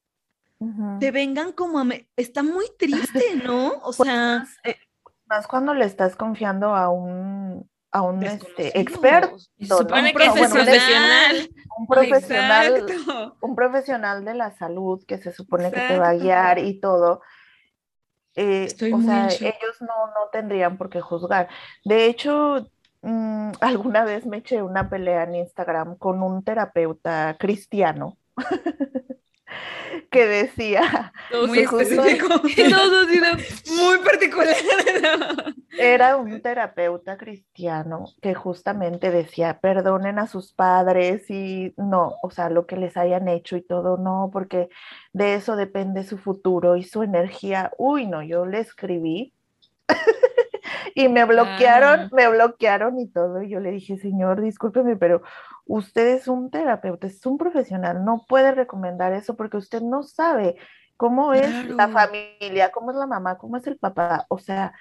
te vengan como a... Me... Está muy triste, ¿no? O pues sea... Eh, más cuando le estás confiando a un a un este, experto. Supone que es profesional. Un profesional, un profesional de la salud que se supone que te va a guiar y todo. Eh, o sea, ellos no, no tendrían por qué juzgar. De hecho, mm, alguna vez me eché una pelea en Instagram con un terapeuta cristiano. que decía muy específico, muy particular. Era un terapeuta cristiano que justamente decía, perdonen a sus padres y no, o sea, lo que les hayan hecho y todo, no, porque de eso depende su futuro y su energía. Uy, no, yo le escribí y me bloquearon, me bloquearon y todo. Y yo le dije, señor, discúlpeme, pero usted es un terapeuta, es un profesional, no puede recomendar eso porque usted no sabe cómo es la familia, cómo es la mamá, cómo es el papá. O sea,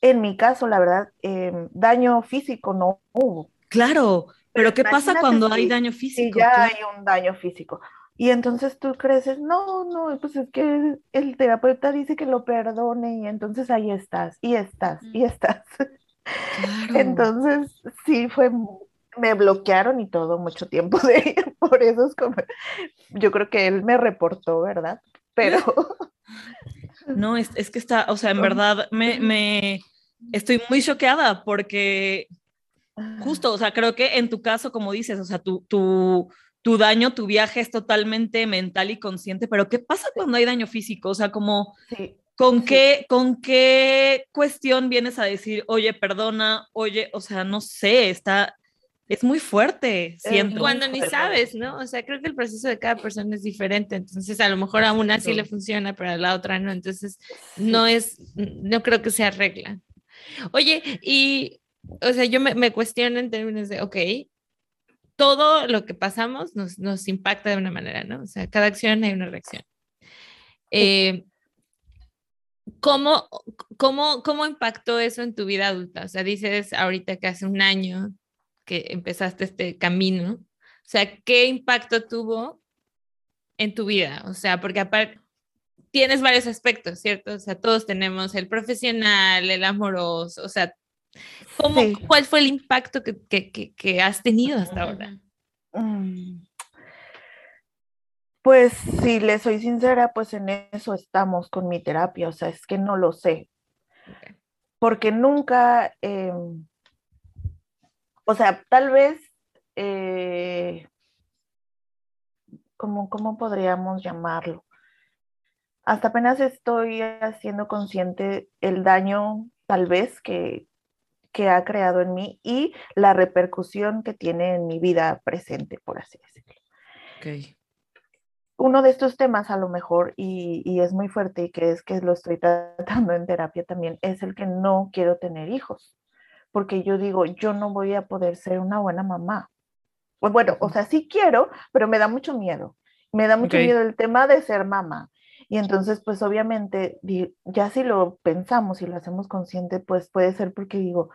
en mi caso, la verdad, em, daño físico no hubo. Claro, pero, ¿qué pasa cuando hay daño físico? Sí, ya hay un daño físico. Y entonces tú crees, no, no, pues es que el terapeuta dice que lo perdone y entonces ahí estás, y estás, y estás. Entonces, sí, fue, me bloquearon y todo mucho tiempo de por eso es como, yo creo que él me reportó, ¿verdad? Pero... No, es, es que está, o sea, en verdad me, me estoy muy choqueada porque justo, o sea, creo que en tu caso, como dices, o sea, tu, tu, tu daño, tu viaje es totalmente mental y consciente, pero ¿qué pasa cuando hay daño físico? O sea, como, ¿con, Qué, ¿con qué cuestión vienes a decir, oye, perdona, oye, o sea, no sé, está, es muy fuerte, siento. Cuando ni sabes, ¿no? O sea, creo que el proceso de cada persona es diferente, entonces a lo mejor a una sí le funciona, pero a la otra no, entonces no es, no creo que sea regla. Oye, y, o sea, yo me, me cuestiono en términos de, ok, todo lo que pasamos nos, nos, impacta de una manera, ¿no? O sea, cada acción hay una reacción. Eh, ¿cómo, cómo, ¿Cómo impactó eso en tu vida adulta? O sea, dices ahorita que hace un año que empezaste este camino. O sea, ¿qué impacto tuvo en tu vida? O sea, porque aparte tienes varios aspectos, ¿cierto? O sea, todos tenemos el profesional, el amoroso, o sea, ¿Cómo, ¿Cuál fue el impacto que, que, que, has tenido hasta ahora? Mm. Pues si le soy sincera, pues en eso estamos con mi terapia, o sea, es que no lo sé. Porque nunca, em, o sea, tal vez, eh, ¿cómo, ¿cómo podríamos llamarlo? Hasta apenas estoy haciendo consciente el daño, tal vez, que, que ha creado en mí y la repercusión que tiene en mi vida presente, por así decirlo. Uno de estos temas a lo mejor, y, es muy fuerte y que es que lo estoy tratando en terapia también, es el que no quiero tener hijos, porque yo digo, yo no voy a poder ser una buena mamá. Pues bueno, o sea, sí quiero, pero me da mucho miedo. Me da mucho miedo el tema de ser mamá. Y entonces, pues obviamente, ya si lo pensamos y lo hacemos consciente, pues puede ser porque digo,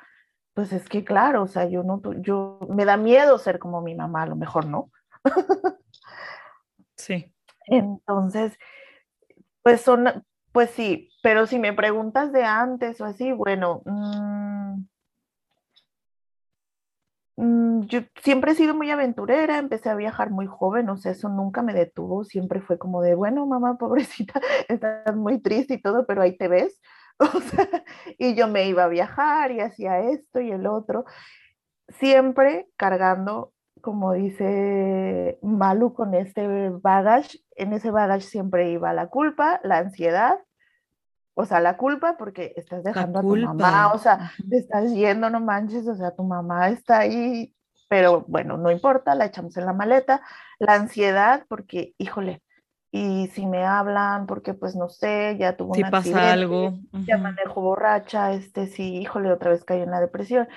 pues es que claro, o sea, yo no, yo, me da miedo ser como mi mamá, a lo mejor no. sí. Entonces, pues son, pues sí, pero si me preguntas de antes o así, bueno, mm, mm, yo siempre he sido muy aventurera, empecé a viajar muy joven, o sea, eso nunca me detuvo, siempre fue como de, bueno, mamá, pobrecita, estás muy triste y todo, pero ahí te ves. y yo me iba a viajar y hacía esto y el otro, siempre cargando, como dice Malu, con este bagage. En ese bagage siempre iba la culpa, la ansiedad, o sea, la culpa porque estás dejando a tu mamá, o sea, te estás yendo, no manches, o sea, tu mamá está ahí, pero bueno, no importa, la echamos en la maleta. La ansiedad porque, híjole, y si me hablan porque pues no sé, ya tuvo si pasa algo, ya manejo borracha, este sí, híjole, otra vez caí en la depresión,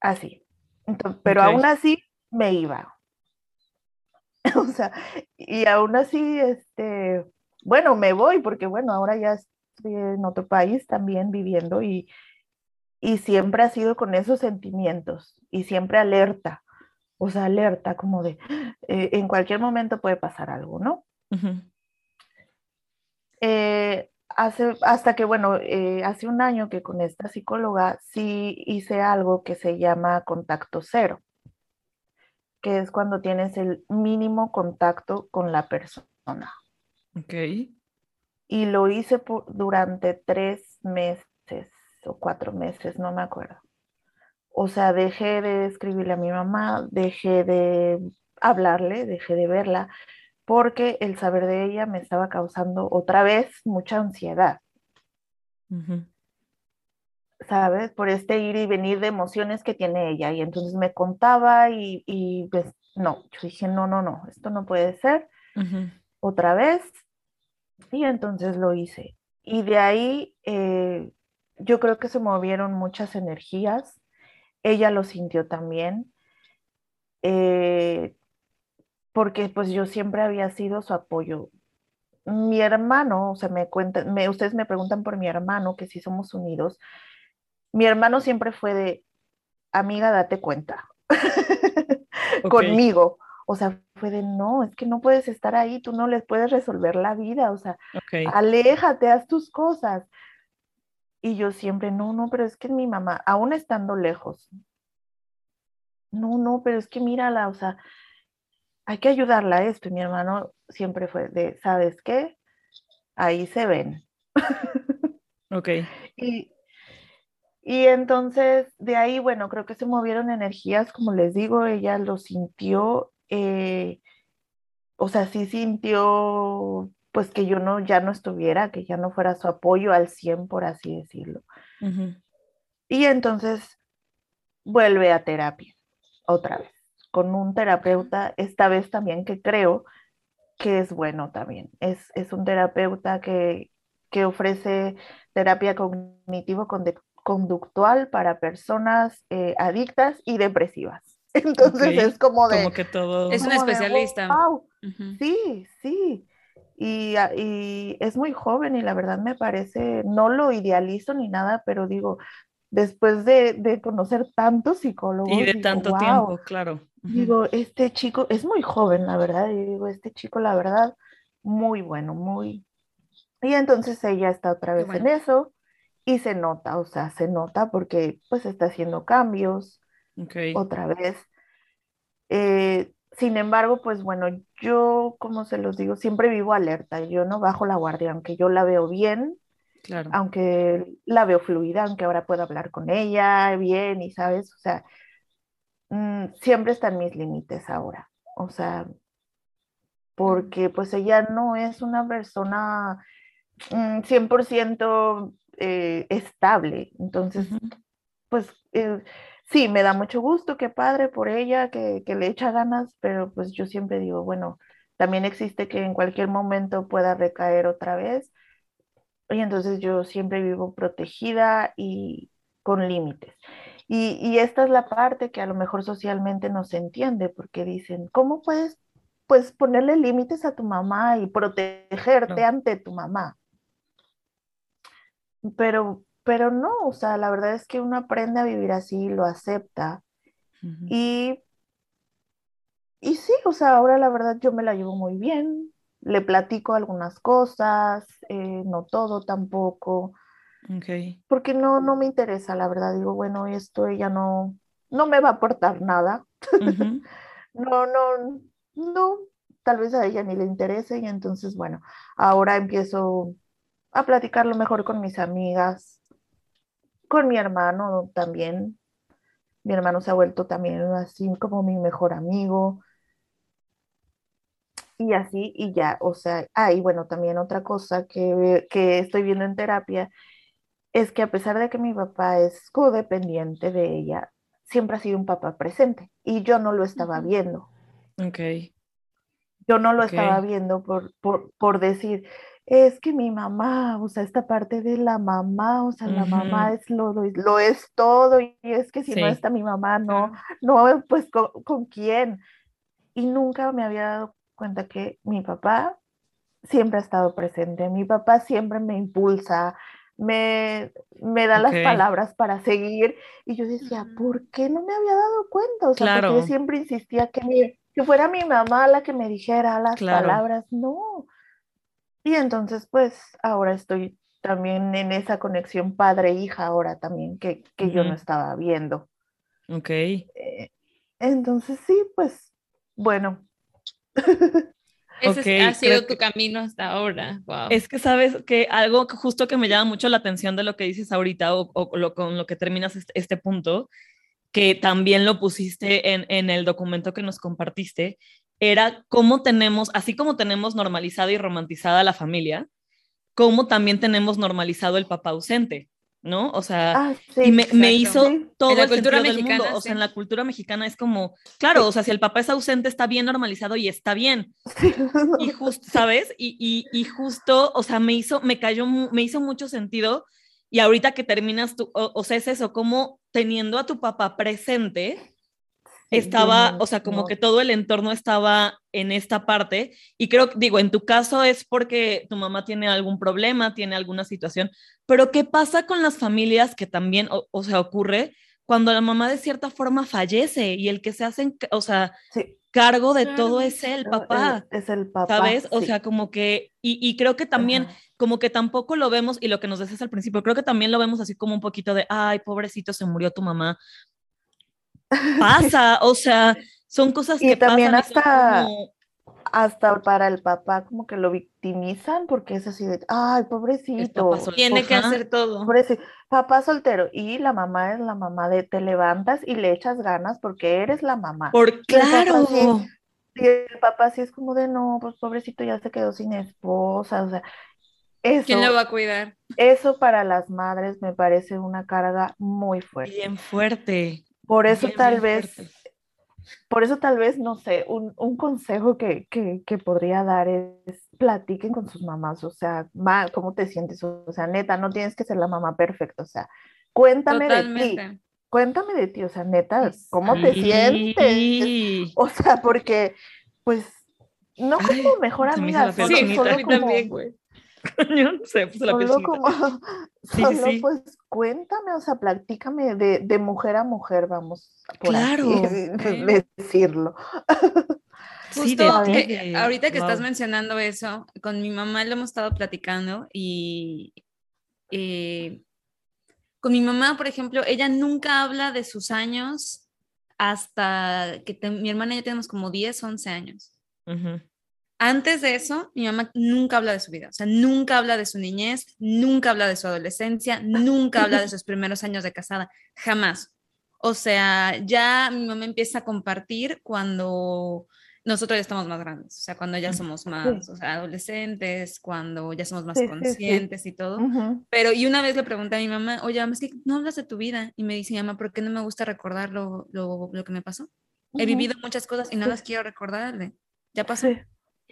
así. pero aún así me iba. o sea, y aún así, este, bueno, me voy porque bueno, ahora ya estoy en otro país también viviendo y, y siempre ha sido con esos sentimientos y siempre alerta, o sea, alerta como de, eh, en cualquier momento puede pasar algo, ¿no? Eh, hace, hasta que, bueno, eh, hace un año que con esta psicóloga sí hice algo que se llama contacto cero, que es cuando tienes el mínimo contacto con la persona. Ok. Y lo hice durante tres meses o cuatro meses, no me acuerdo. O sea, dejé de escribirle a mi mamá, dejé de hablarle, dejé de verla, porque el saber de ella me estaba causando otra vez mucha ansiedad. ¿Sabes? Por este ir y venir de emociones que tiene ella. Y entonces me contaba y, pues no, yo dije, no, no, no, esto no puede ser. Otra vez. Y entonces lo hice. Y de ahí eh, yo creo que se movieron muchas energías. Ella lo sintió también. Eh, porque pues yo siempre había sido su apoyo. Mi hermano, o sea, me cuentan, me, ustedes me preguntan por mi hermano, que si somos unidos. Mi hermano siempre fue de, amiga, date cuenta, conmigo. O sea, fue de, no, es que no puedes estar ahí, tú no les puedes resolver la vida, o sea, aléjate, haz tus cosas. Y yo siempre, no, no, pero es que mi mamá, aún estando lejos, no, no, pero es que mírala, o sea, hay que ayudarla a esto. Y mi hermano siempre fue de, ¿sabes qué? Ahí se ven. Ok. y, y entonces de ahí, bueno, creo que se movieron energías, como les digo, ella lo sintió, eh, o sea, sí sintió pues que yo no, ya no estuviera, que ya no fuera su apoyo al 100, por así decirlo. Y entonces vuelve a terapia, otra vez con un terapeuta, esta vez también que creo que es bueno también. Es, es un terapeuta que, que ofrece terapia cognitivo-conductual para personas eh, adictas y depresivas. Entonces es como de... Como que todo... Es un especialista. Sí, sí. Y, y, es muy joven y la verdad me parece, no lo idealizo ni nada, pero digo, después de, de conocer tantos psicólogos. Y de tanto tiempo, claro. Digo, este chico es muy joven, la verdad, y digo, este chico, la verdad, muy bueno, muy... Y entonces ella está otra vez en eso y se nota, o sea, se nota porque pues está haciendo cambios otra vez. Eh, sin embargo, pues bueno, yo, como se los digo, siempre vivo alerta, yo no bajo la guardia, aunque yo la veo bien, claro. aunque la veo fluida, aunque ahora puedo hablar con ella bien y sabes, o sea, Mm, siempre están mis límites ahora. O sea, porque pues ella no es una persona 100% mm, eh, estable. Entonces, pues eh, sí, me da mucho gusto, qué padre por ella, que, que, le echa ganas, pero pues yo siempre digo, bueno, también existe que en cualquier momento pueda recaer otra vez. Y entonces yo siempre vivo protegida y con límites. Y, esta es la parte que a lo mejor socialmente no se entiende, porque dicen, ¿cómo puedes pues ponerle límites a tu mamá y protegerte ante tu mamá? Pero, pero no, o sea, la verdad es que uno aprende a vivir así, lo acepta. Y, y sí, o sea, ahora la verdad yo me la llevo muy bien, le platico algunas cosas, eh, no todo tampoco. Porque no, no me interesa, la verdad. Digo, bueno, esto ella no, no me va a aportar nada. no, no, no, tal vez a ella ni le interese y entonces, bueno, ahora empiezo a platicarlo mejor con mis amigas, con mi hermano también. Mi hermano se ha vuelto también así como mi mejor amigo. Y así, y ya, o sea, hay, bueno, también otra cosa que, que estoy viendo en terapia es que a pesar de que mi papá es codependiente de ella, siempre ha sido un papá presente y yo no lo estaba viendo. Ok. Yo no lo estaba viendo por, por, decir, es que mi mamá, o sea, esta parte de la mamá, o sea, la mamá es lo, lo, es todo y es que si no está mi mamá, no, no, pues ¿con, con quién. Y nunca me había dado cuenta que mi papá siempre ha estado presente, mi papá siempre me impulsa, me, me da las palabras para seguir. Y yo decía, ¿por qué no me había dado cuenta? O sea, porque yo siempre insistía que, que fuera mi mamá la que me dijera las palabras. No. Y entonces, pues, ahora estoy también en esa conexión padre-hija ahora también, que, que yo no estaba viendo. Ok. Eh, entonces, sí, pues, bueno. Ese ha sido tu camino hasta ahora. Es que sabes que algo justo que me llama mucho la atención de lo que dices ahorita o, con lo que terminas este, este, punto, que también lo pusiste en, en, el documento que nos compartiste, era cómo tenemos, así como tenemos normalizada y romantizada la familia, cómo también tenemos normalizado el papá ausente. ¿No? O sea, Ah, sí, y me, hizo En todo la el cultura sentido del mexicana, mundo. O sea, sí. en la cultura mexicana es como, claro, o sea, si el papá es ausente está bien normalizado y está bien. Sí. Y justo, ¿sabes? Y, y, y justo, o sea, me hizo, me cayó, me hizo mucho sentido. Y ahorita que terminas tú, o, o sea, es eso, como teniendo a tu papá presente, estaba, o sea, como no- que todo el entorno estaba en esta parte. Y creo, digo, en tu caso es porque tu mamá tiene algún problema, tiene alguna situación, pero ¿qué pasa con las familias que también, o, o sea, ocurre cuando la mamá de cierta forma fallece y el que se hacen, o sea, Sí, cargo de Claro. todo es el papá, Es, es el papá. ¿sabes? O sí. sea, como que, y, y creo que también, Ajá. como que tampoco lo vemos, y lo que nos decías al principio, creo que también lo vemos así como un poquito de, ay, pobrecito, se murió tu mamá. Pasa, o sea, son cosas Y que también pasan. hasta- como- Hasta para el papá como que lo victimizan porque es así de, ay, pobrecito. Tiene que hacer todo. Pobrecito, papá soltero. Y la mamá es la mamá de te levantas y le echas ganas porque eres la mamá. Por claro. Y el papá sí es como de, no, pues pobrecito ya se quedó sin esposa. O sea, eso, ¿Quién lo va a cuidar? eso para las madres me parece una carga muy fuerte. Bien fuerte. Por eso bien, tal bien vez, fuerte. por eso tal vez, no sé, un, un consejo que, que, que podría dar es platiquen con sus mamás, o sea, ma, ¿cómo te sientes? O sea, neta, no tienes que ser la mamá perfecta, o sea, cuéntame de ti, cuéntame de ti, o sea, neta, ¿cómo te sientes? Sí. O sea, porque, pues, no Ay, como mejor me amiga, solo, mí como, también, güey. Cañón, se me puso la piel como, Sí, sí, solo sí. pues cuéntame, o sea, platícame de, de mujer a mujer, vamos por así Claro. decirlo. Sí, Justo de de- ahorita que estás mencionando eso, con mi mamá lo hemos estado platicando y eh, con mi mamá, por ejemplo, ella nunca habla de sus años hasta que te- mi hermana y yo tenemos como 10, 11 años. Ujú. Antes de eso, mi mamá nunca habla de su vida, o sea, nunca habla de su niñez, nunca habla de su adolescencia, nunca habla de sus primeros años de casada, jamás. O sea, ya mi mamá empieza a compartir cuando nosotros ya estamos más grandes, o sea, cuando ya somos más, o sea, adolescentes, cuando ya somos más Sí, sí, sí. conscientes y todo. Pero, y una vez le pregunté a mi mamá, oye, mamá, es que no hablas de tu vida. Y me dice, mamá, ¿por qué no me gusta recordar lo, lo, lo que me pasó? He vivido muchas cosas y no las quiero recordarle. Ya pasó.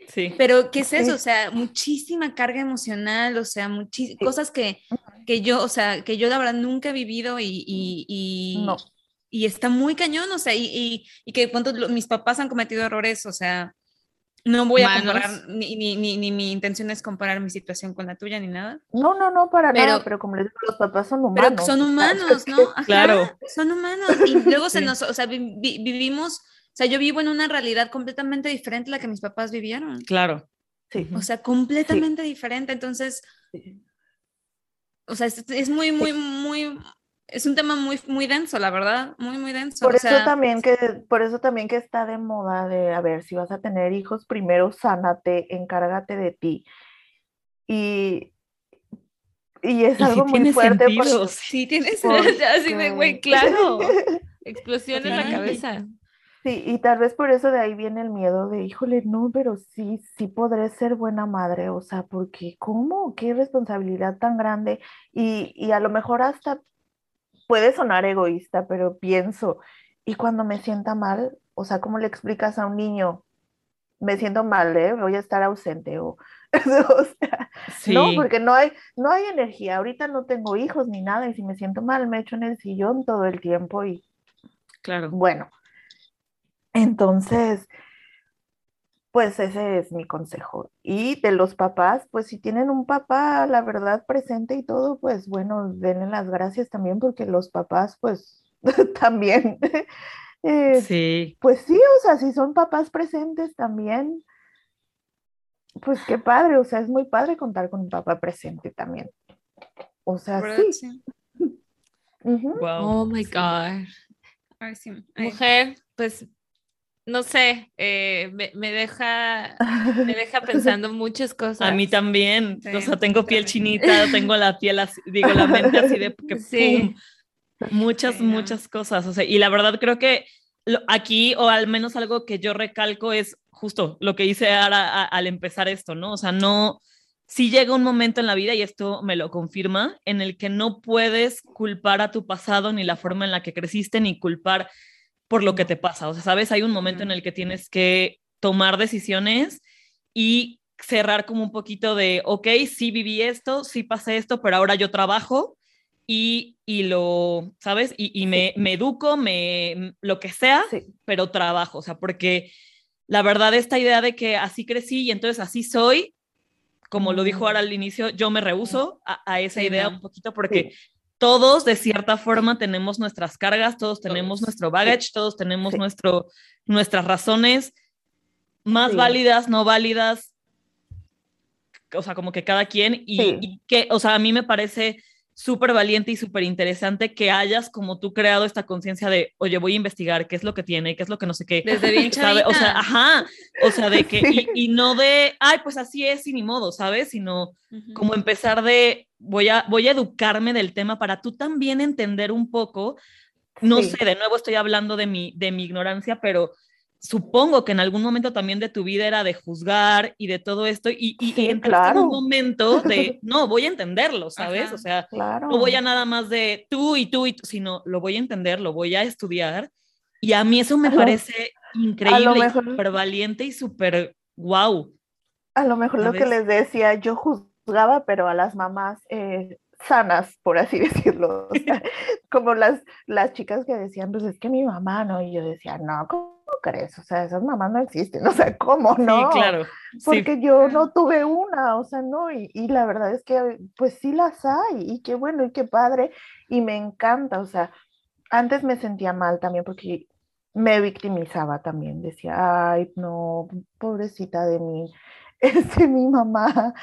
Sí. Pero, ¿qué es eso? O sea, muchísima carga emocional, o sea, Sí. cosas que, que yo, o sea, que yo la verdad nunca he vivido y, y, y, No. y está muy cañón, o sea, y, y, y que cuántos mis papás han cometido errores, o sea, no voy a Humanos. comparar, ni, ni, ni, ni mi intención es comparar mi situación con la tuya ni nada, No, no, no, para nada, Pero- pero como les digo, los papás son humanos. pero son humanos, ¿no? Ajá, Claro. Son humanos. Y luego se Sí. nos, o sea, vi- vi- vivimos, o sea, yo vivo en una realidad completamente diferente a la que mis papás vivieron. Claro. Sí. O sea, completamente diferente. Entonces, o sea, es, es muy, muy, muy, es un tema muy, muy denso, la verdad, muy, muy denso. Por o eso sea, también que, por eso también que está de moda de, a ver, si vas a tener hijos, primero sánate, encárgate de ti. Y, y es Y sí algo muy tiene fuerte sentido, porque- sí tienes porque- Así de, güey, claro. Explosión en la Sí. cabeza. Sí, y tal vez por eso de ahí viene el miedo de, híjole, no, pero sí, sí podré ser buena madre, o sea, porque ¿cómo? ¿Qué responsabilidad tan grande? Y, y a lo mejor hasta puede sonar egoísta, pero pienso, y cuando me sienta mal, o sea, ¿cómo le explicas a un niño? Me siento mal, ¿eh? Voy a estar ausente o, o sea, Sí. no, porque no hay, no hay energía. Ahorita no tengo hijos ni nada, y si me siento mal, me echo en el sillón todo el tiempo y Claro. bueno, entonces, pues ese es mi consejo. Y de los papás, pues si tienen un papá, la verdad, presente y todo, pues bueno, denle las gracias también porque los papás, pues también, eh, Sí. pues sí, o sea, si son papás presentes también, pues qué padre, o sea, es muy padre contar con un papá presente también. O sea, sí. Wow. Oh my God. Ay, sí. Ay. Mujer, pues, no sé, eh, me, me deja, me deja pensando muchas cosas. A mí también. Sí, o sea, tengo piel chinita, tengo la piel así, digo, la mente así de que Sí. pum, muchas, Sí, muchas cosas. O sea, y la verdad creo que aquí, o al menos algo que yo recalco es justo lo que hice ahora al empezar esto, ¿no? O sea, no, si llega un momento en la vida, y esto me lo confirma, en el que no puedes culpar a tu pasado ni la forma en la que creciste, ni culpar por lo que te pasa. O sea, sabes, hay un momento en el que tienes que tomar decisiones y cerrar como un poquito de, ok, sí viví esto, sí pasé esto, pero ahora yo trabajo y, y lo, ¿sabes? Y, y me, me, educo, me, lo que sea, pero trabajo, o sea, porque la verdad esta idea de que así crecí y entonces así soy, como lo dijo ahora al inicio, yo me rehuso a, a esa idea un poquito porque todos de cierta forma tenemos nuestras cargas, todos tenemos nuestro baggage, todos tenemos nuestro, nuestras razones más válidas, no válidas, o sea, como que cada quien, y, que, o sea, a mí me parece súper valiente y súper interesante que hayas como tú creado esta conciencia de, oye, voy a investigar qué es lo que tiene, qué es lo que no sé qué. Desde bien ¿sabe? O sea, ajá, o sea, de que, y, no de, ay, pues así es y ni modo, ¿sabes? Sino como empezar de, voy a, voy a educarme del tema para tú también entender un poco, no sé, de nuevo estoy hablando de mi, de mi ignorancia, pero supongo que en algún momento también de tu vida era de juzgar y de todo esto y, y, en un momento de, no, voy a entenderlo, ¿sabes? o sea, no voy a nada más de tú y tú y tú, sino lo voy a entender, lo voy a estudiar y a mí eso me parece increíble, súper valiente y súper wow. A lo mejor lo que les decía, yo juzgaba, pero a las mamás eh, sanas, por así decirlo, como las, las chicas que decían, pues es que mi mamá, ¿no? Y yo decía, no, ¿cómo crees? O sea, esas mamás no existen, o sea, ¿cómo no? Sí, claro. Porque yo no tuve una, o sea, no, y, y, la verdad es que pues sí las hay, y qué bueno, y qué padre, y me encanta, o sea, antes me sentía mal también porque me victimizaba también, decía, ay, no, pobrecita de mí, este, mi mamá,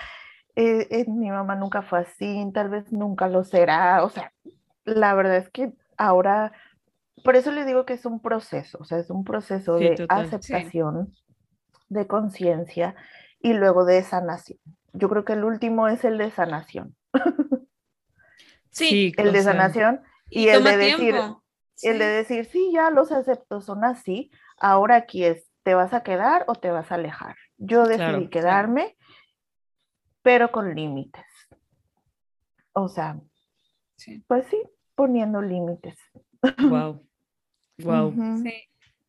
eh, eh, mi mamá nunca fue así, tal vez nunca lo será, o sea, la verdad es que ahora por eso le digo que es un proceso, o sea, es un proceso de aceptación, de conciencia y luego de sanación. Yo creo que el último es el de sanación. Sí, el de sanación y, el de decir, el de decir, sí, ya los acepto, son así, ahora aquí es, ¿te vas a quedar o te vas a alejar? Yo decidí quedarme, pero con límites. O sea, pues sí, poniendo límites. Wow. Wow. Sí.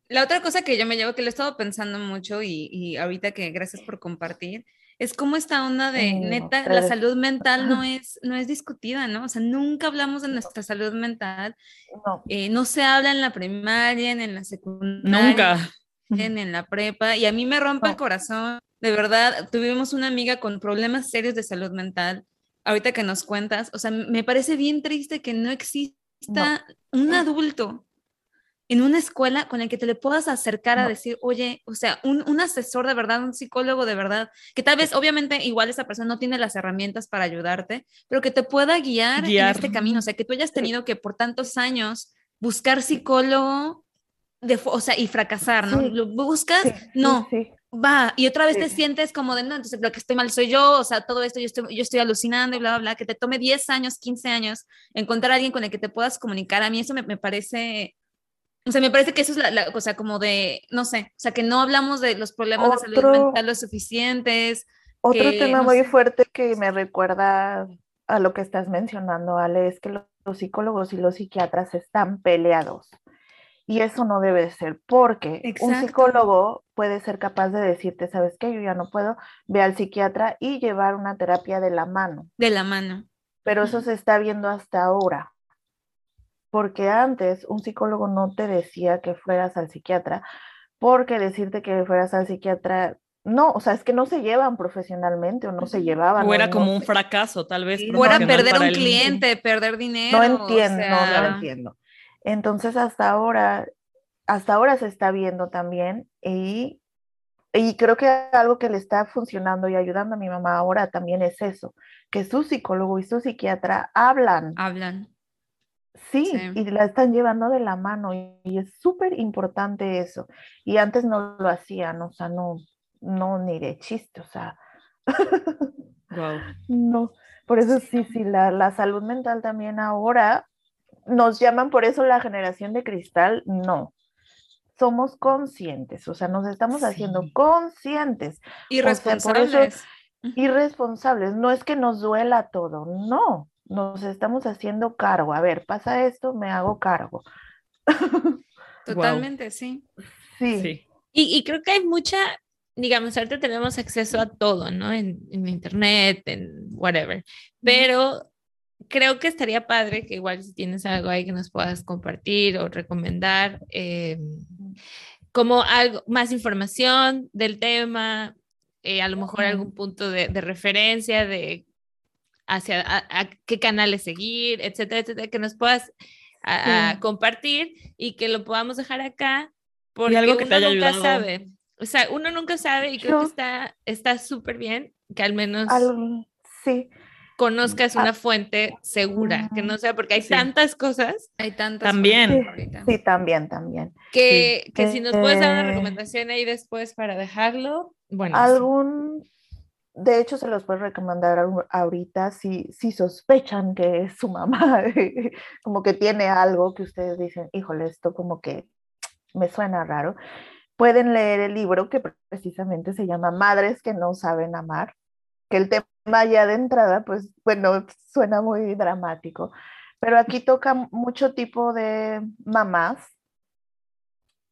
La otra cosa que yo me llevo, que lo he estado pensando mucho y, y ahorita que gracias por compartir, es como esta onda de neta, la salud mental no es, no es discutida, ¿no? O sea, nunca hablamos de nuestra salud mental. No, eh, no se habla en la primaria, en la secundaria. Nunca. En, la prepa. Y a mí me rompe el corazón. De verdad, tuvimos una amiga con problemas serios de salud mental. Ahorita que nos cuentas, o sea, me parece bien triste que no exista un adulto en una escuela con el que te le puedas acercar a decir, oye, o sea, un, un, asesor de verdad, un psicólogo de verdad, que tal vez, obviamente, igual esa persona no tiene las herramientas para ayudarte, pero que te pueda guiar, en este camino, o sea, que tú hayas tenido que por tantos años buscar psicólogo, de, o sea, y fracasar, ¿no? ¿Lo buscas? no. Va, y otra vez te sientes como de, no, entonces lo que estoy mal soy yo, o sea, todo esto yo estoy, yo estoy alucinando y bla, bla, bla, que te tome 10 años, 15 años encontrar a alguien con el que te puedas comunicar, a mí eso me, me parece o sea, me parece que eso es la, cosa como de, no sé, o sea, que no hablamos de los problemas de salud mental lo suficientes. Otro tema muy fuerte que me recuerda a lo que estás mencionando, Ale, es que los, psicólogos y los psiquiatras están peleados. Y eso no debe ser, porque un psicólogo puede ser capaz de decirte, ¿sabes qué? Yo ya no puedo, ve al psiquiatra y llevar una terapia de la mano. De la mano. Pero eso se está viendo hasta ahora porque antes un psicólogo no te decía que fueras al psiquiatra, porque decirte que fueras al psiquiatra, no, o sea, es que no se llevan profesionalmente o no se llevaban. O era como un fracaso, tal vez. O era perder un cliente, perder dinero. No entiendo, no, entiendo. Entonces, hasta ahora, hasta ahora se está viendo también y, y creo que algo que le está funcionando y ayudando a mi mamá ahora también es eso, que su psicólogo y su psiquiatra hablan. Hablan Sí, y la están llevando de la mano y, es súper importante eso. Y antes no lo hacían, o sea, no, no ni de chiste, o sea. wow. No, por eso sí, sí, la, la salud mental también ahora nos llaman por eso la generación de cristal, no. somos conscientes, o sea, nos estamos haciendo conscientes. Irresponsables. irresponsables. No es que nos duela todo, no, nos estamos haciendo cargo. A ver, pasa esto, me hago cargo. Totalmente, sí. Sí. Y, creo que hay mucha, digamos, ahorita tenemos acceso a todo, ¿no? En, internet, en whatever. Pero creo que estaría padre que igual si tienes algo ahí que nos puedas compartir o recomendar, eh, como algo, más información del tema, eh, a lo mejor algún punto de, referencia de hacia a, qué canales seguir, etcétera, etcétera, que nos puedas compartir y que lo podamos dejar acá porque algo que uno nunca sabe. O sea, uno nunca sabe y creo que está súper bien que al menos sí. Conozcas una fuente segura, que no sea porque hay tantas cosas. Hay tantas. También. Sí, también, también. Que, que si nos puedes dar una eh, recomendación ahí después para dejarlo, bueno. Algún, de hecho, se los puedo recomendar ahorita si, si sospechan que su mamá como que tiene algo que ustedes dicen, híjole, esto como que me suena raro, pueden leer el libro que precisamente se llama Madres que no saben amar, que el tema ya de entrada, pues bueno, suena muy dramático, pero aquí toca mucho tipo de mamás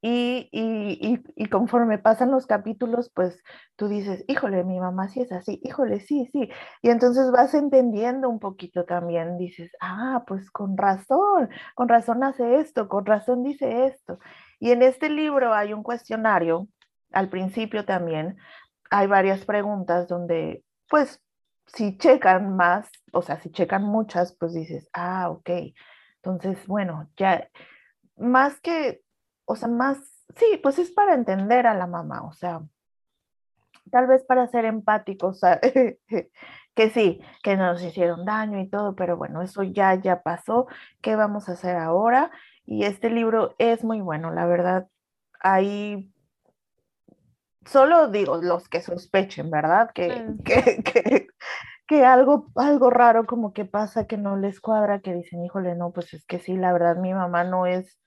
y, y, y, conforme pasan los capítulos, pues tú dices, híjole, mi mamá sí es así, híjole, sí, sí. Y entonces vas entendiendo un poquito también, dices, ah, pues con razón, con razón hace esto, con razón dice esto. Y en este libro hay un cuestionario, al principio también, hay varias preguntas donde, pues, si checan más, o sea, si checan muchas, pues dices, ah, ok. Entonces, bueno, ya, más que, o sea, más, sí, pues es para entender a la mamá, o sea, tal vez para ser empáticos, que sí, que nos hicieron daño y todo, pero bueno, eso ya, ya pasó. ¿Qué vamos a hacer ahora? Y este libro es muy bueno, la verdad. Ahí solo digo los que sospechen, ¿verdad? Que, que, que, algo, algo raro como que pasa que no les cuadra, que dicen, híjole, no, pues es que sí, la verdad, mi mamá no es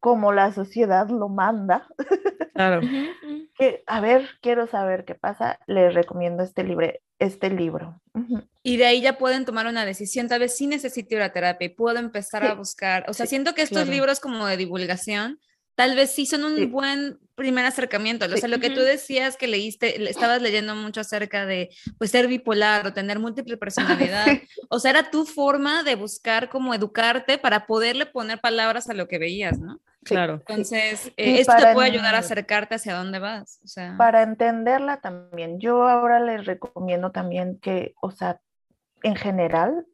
como la sociedad lo manda. Claro. que, a ver, quiero saber qué pasa, les recomiendo este libro. Este libro. Y de ahí ya pueden tomar una decisión, tal vez sí necesito ir a terapia y puedo empezar a buscar, o sea, siento que estos libros como de divulgación, tal vez sí son un buen primer acercamiento. O sea, lo que tú decías que leíste, estabas leyendo mucho acerca de pues ser bipolar o tener múltiple personalidad. O sea, era tu forma de buscar cómo educarte para poderle poner palabras a lo que veías, ¿no? Claro. Entonces, eh, esto te puede ayudar a acercarte hacia dónde vas. O sea. Para entenderla también, yo ahora les recomiendo también que, o sea, en general,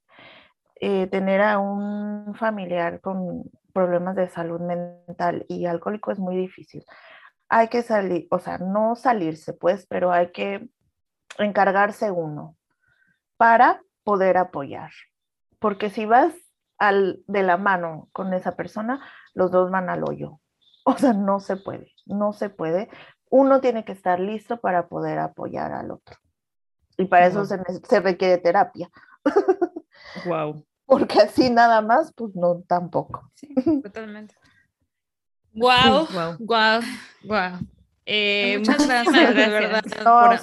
eh, tener a un familiar con problemas de salud mental y alcohólico es muy difícil. Hay que salir, o sea, no salirse, pues, pero hay que encargarse uno para poder apoyar. Porque si vas al, de la mano con esa persona, los dos van al hoyo. O sea, no se puede, no se puede. Uno tiene que estar listo para poder apoyar al otro. Y para eso se, se, requiere terapia. Wow. Porque así nada más, pues no, tampoco. Sí, totalmente. Wow, wow, wow, wow. muchas gracias, de verdad,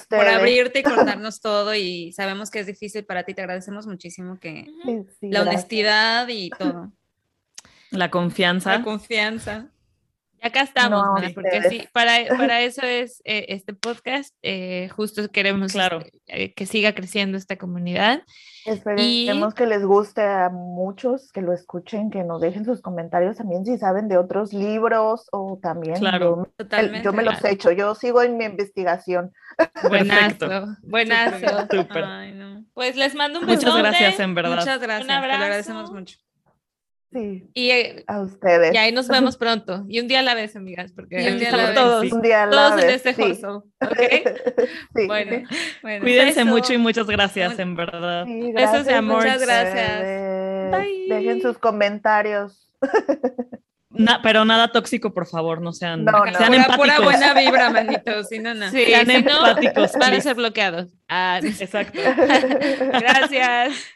por, abrirte y contarnos todo y sabemos que es difícil para ti, te agradecemos muchísimo que la honestidad y todo. La confianza. La confianza. Acá estamos, porque sí, para, para eso es eh, este podcast. Eh, justo queremos claro. Eh, que siga creciendo esta comunidad. Esperemos que les guste a muchos, que lo escuchen, que nos dejen sus comentarios también si saben de otros libros o también. Claro, yo, yo me los he hecho, yo sigo en mi investigación. Buenazo, buenazo. Pues les mando un beso. Muchas gracias, en verdad. Muchas gracias, te lo agradecemos mucho. Sí. Y eh, a ustedes. Y ahí nos vemos pronto. Y un día a la vez, amigas, porque un día estamos todos, un día a la todos vez, en este sí. sí. Bueno, bueno, Cuídense mucho y muchas gracias, en verdad. Sí, Besos de amor. Muchas gracias. Bye. Dejen sus comentarios. pero nada tóxico, por favor, no sean, no, no. sean pura, empáticos. Pura buena vibra, manitos, si no, no. Sí, sean si empáticos. No, van a ser bloqueados. Ah, Exacto. Gracias.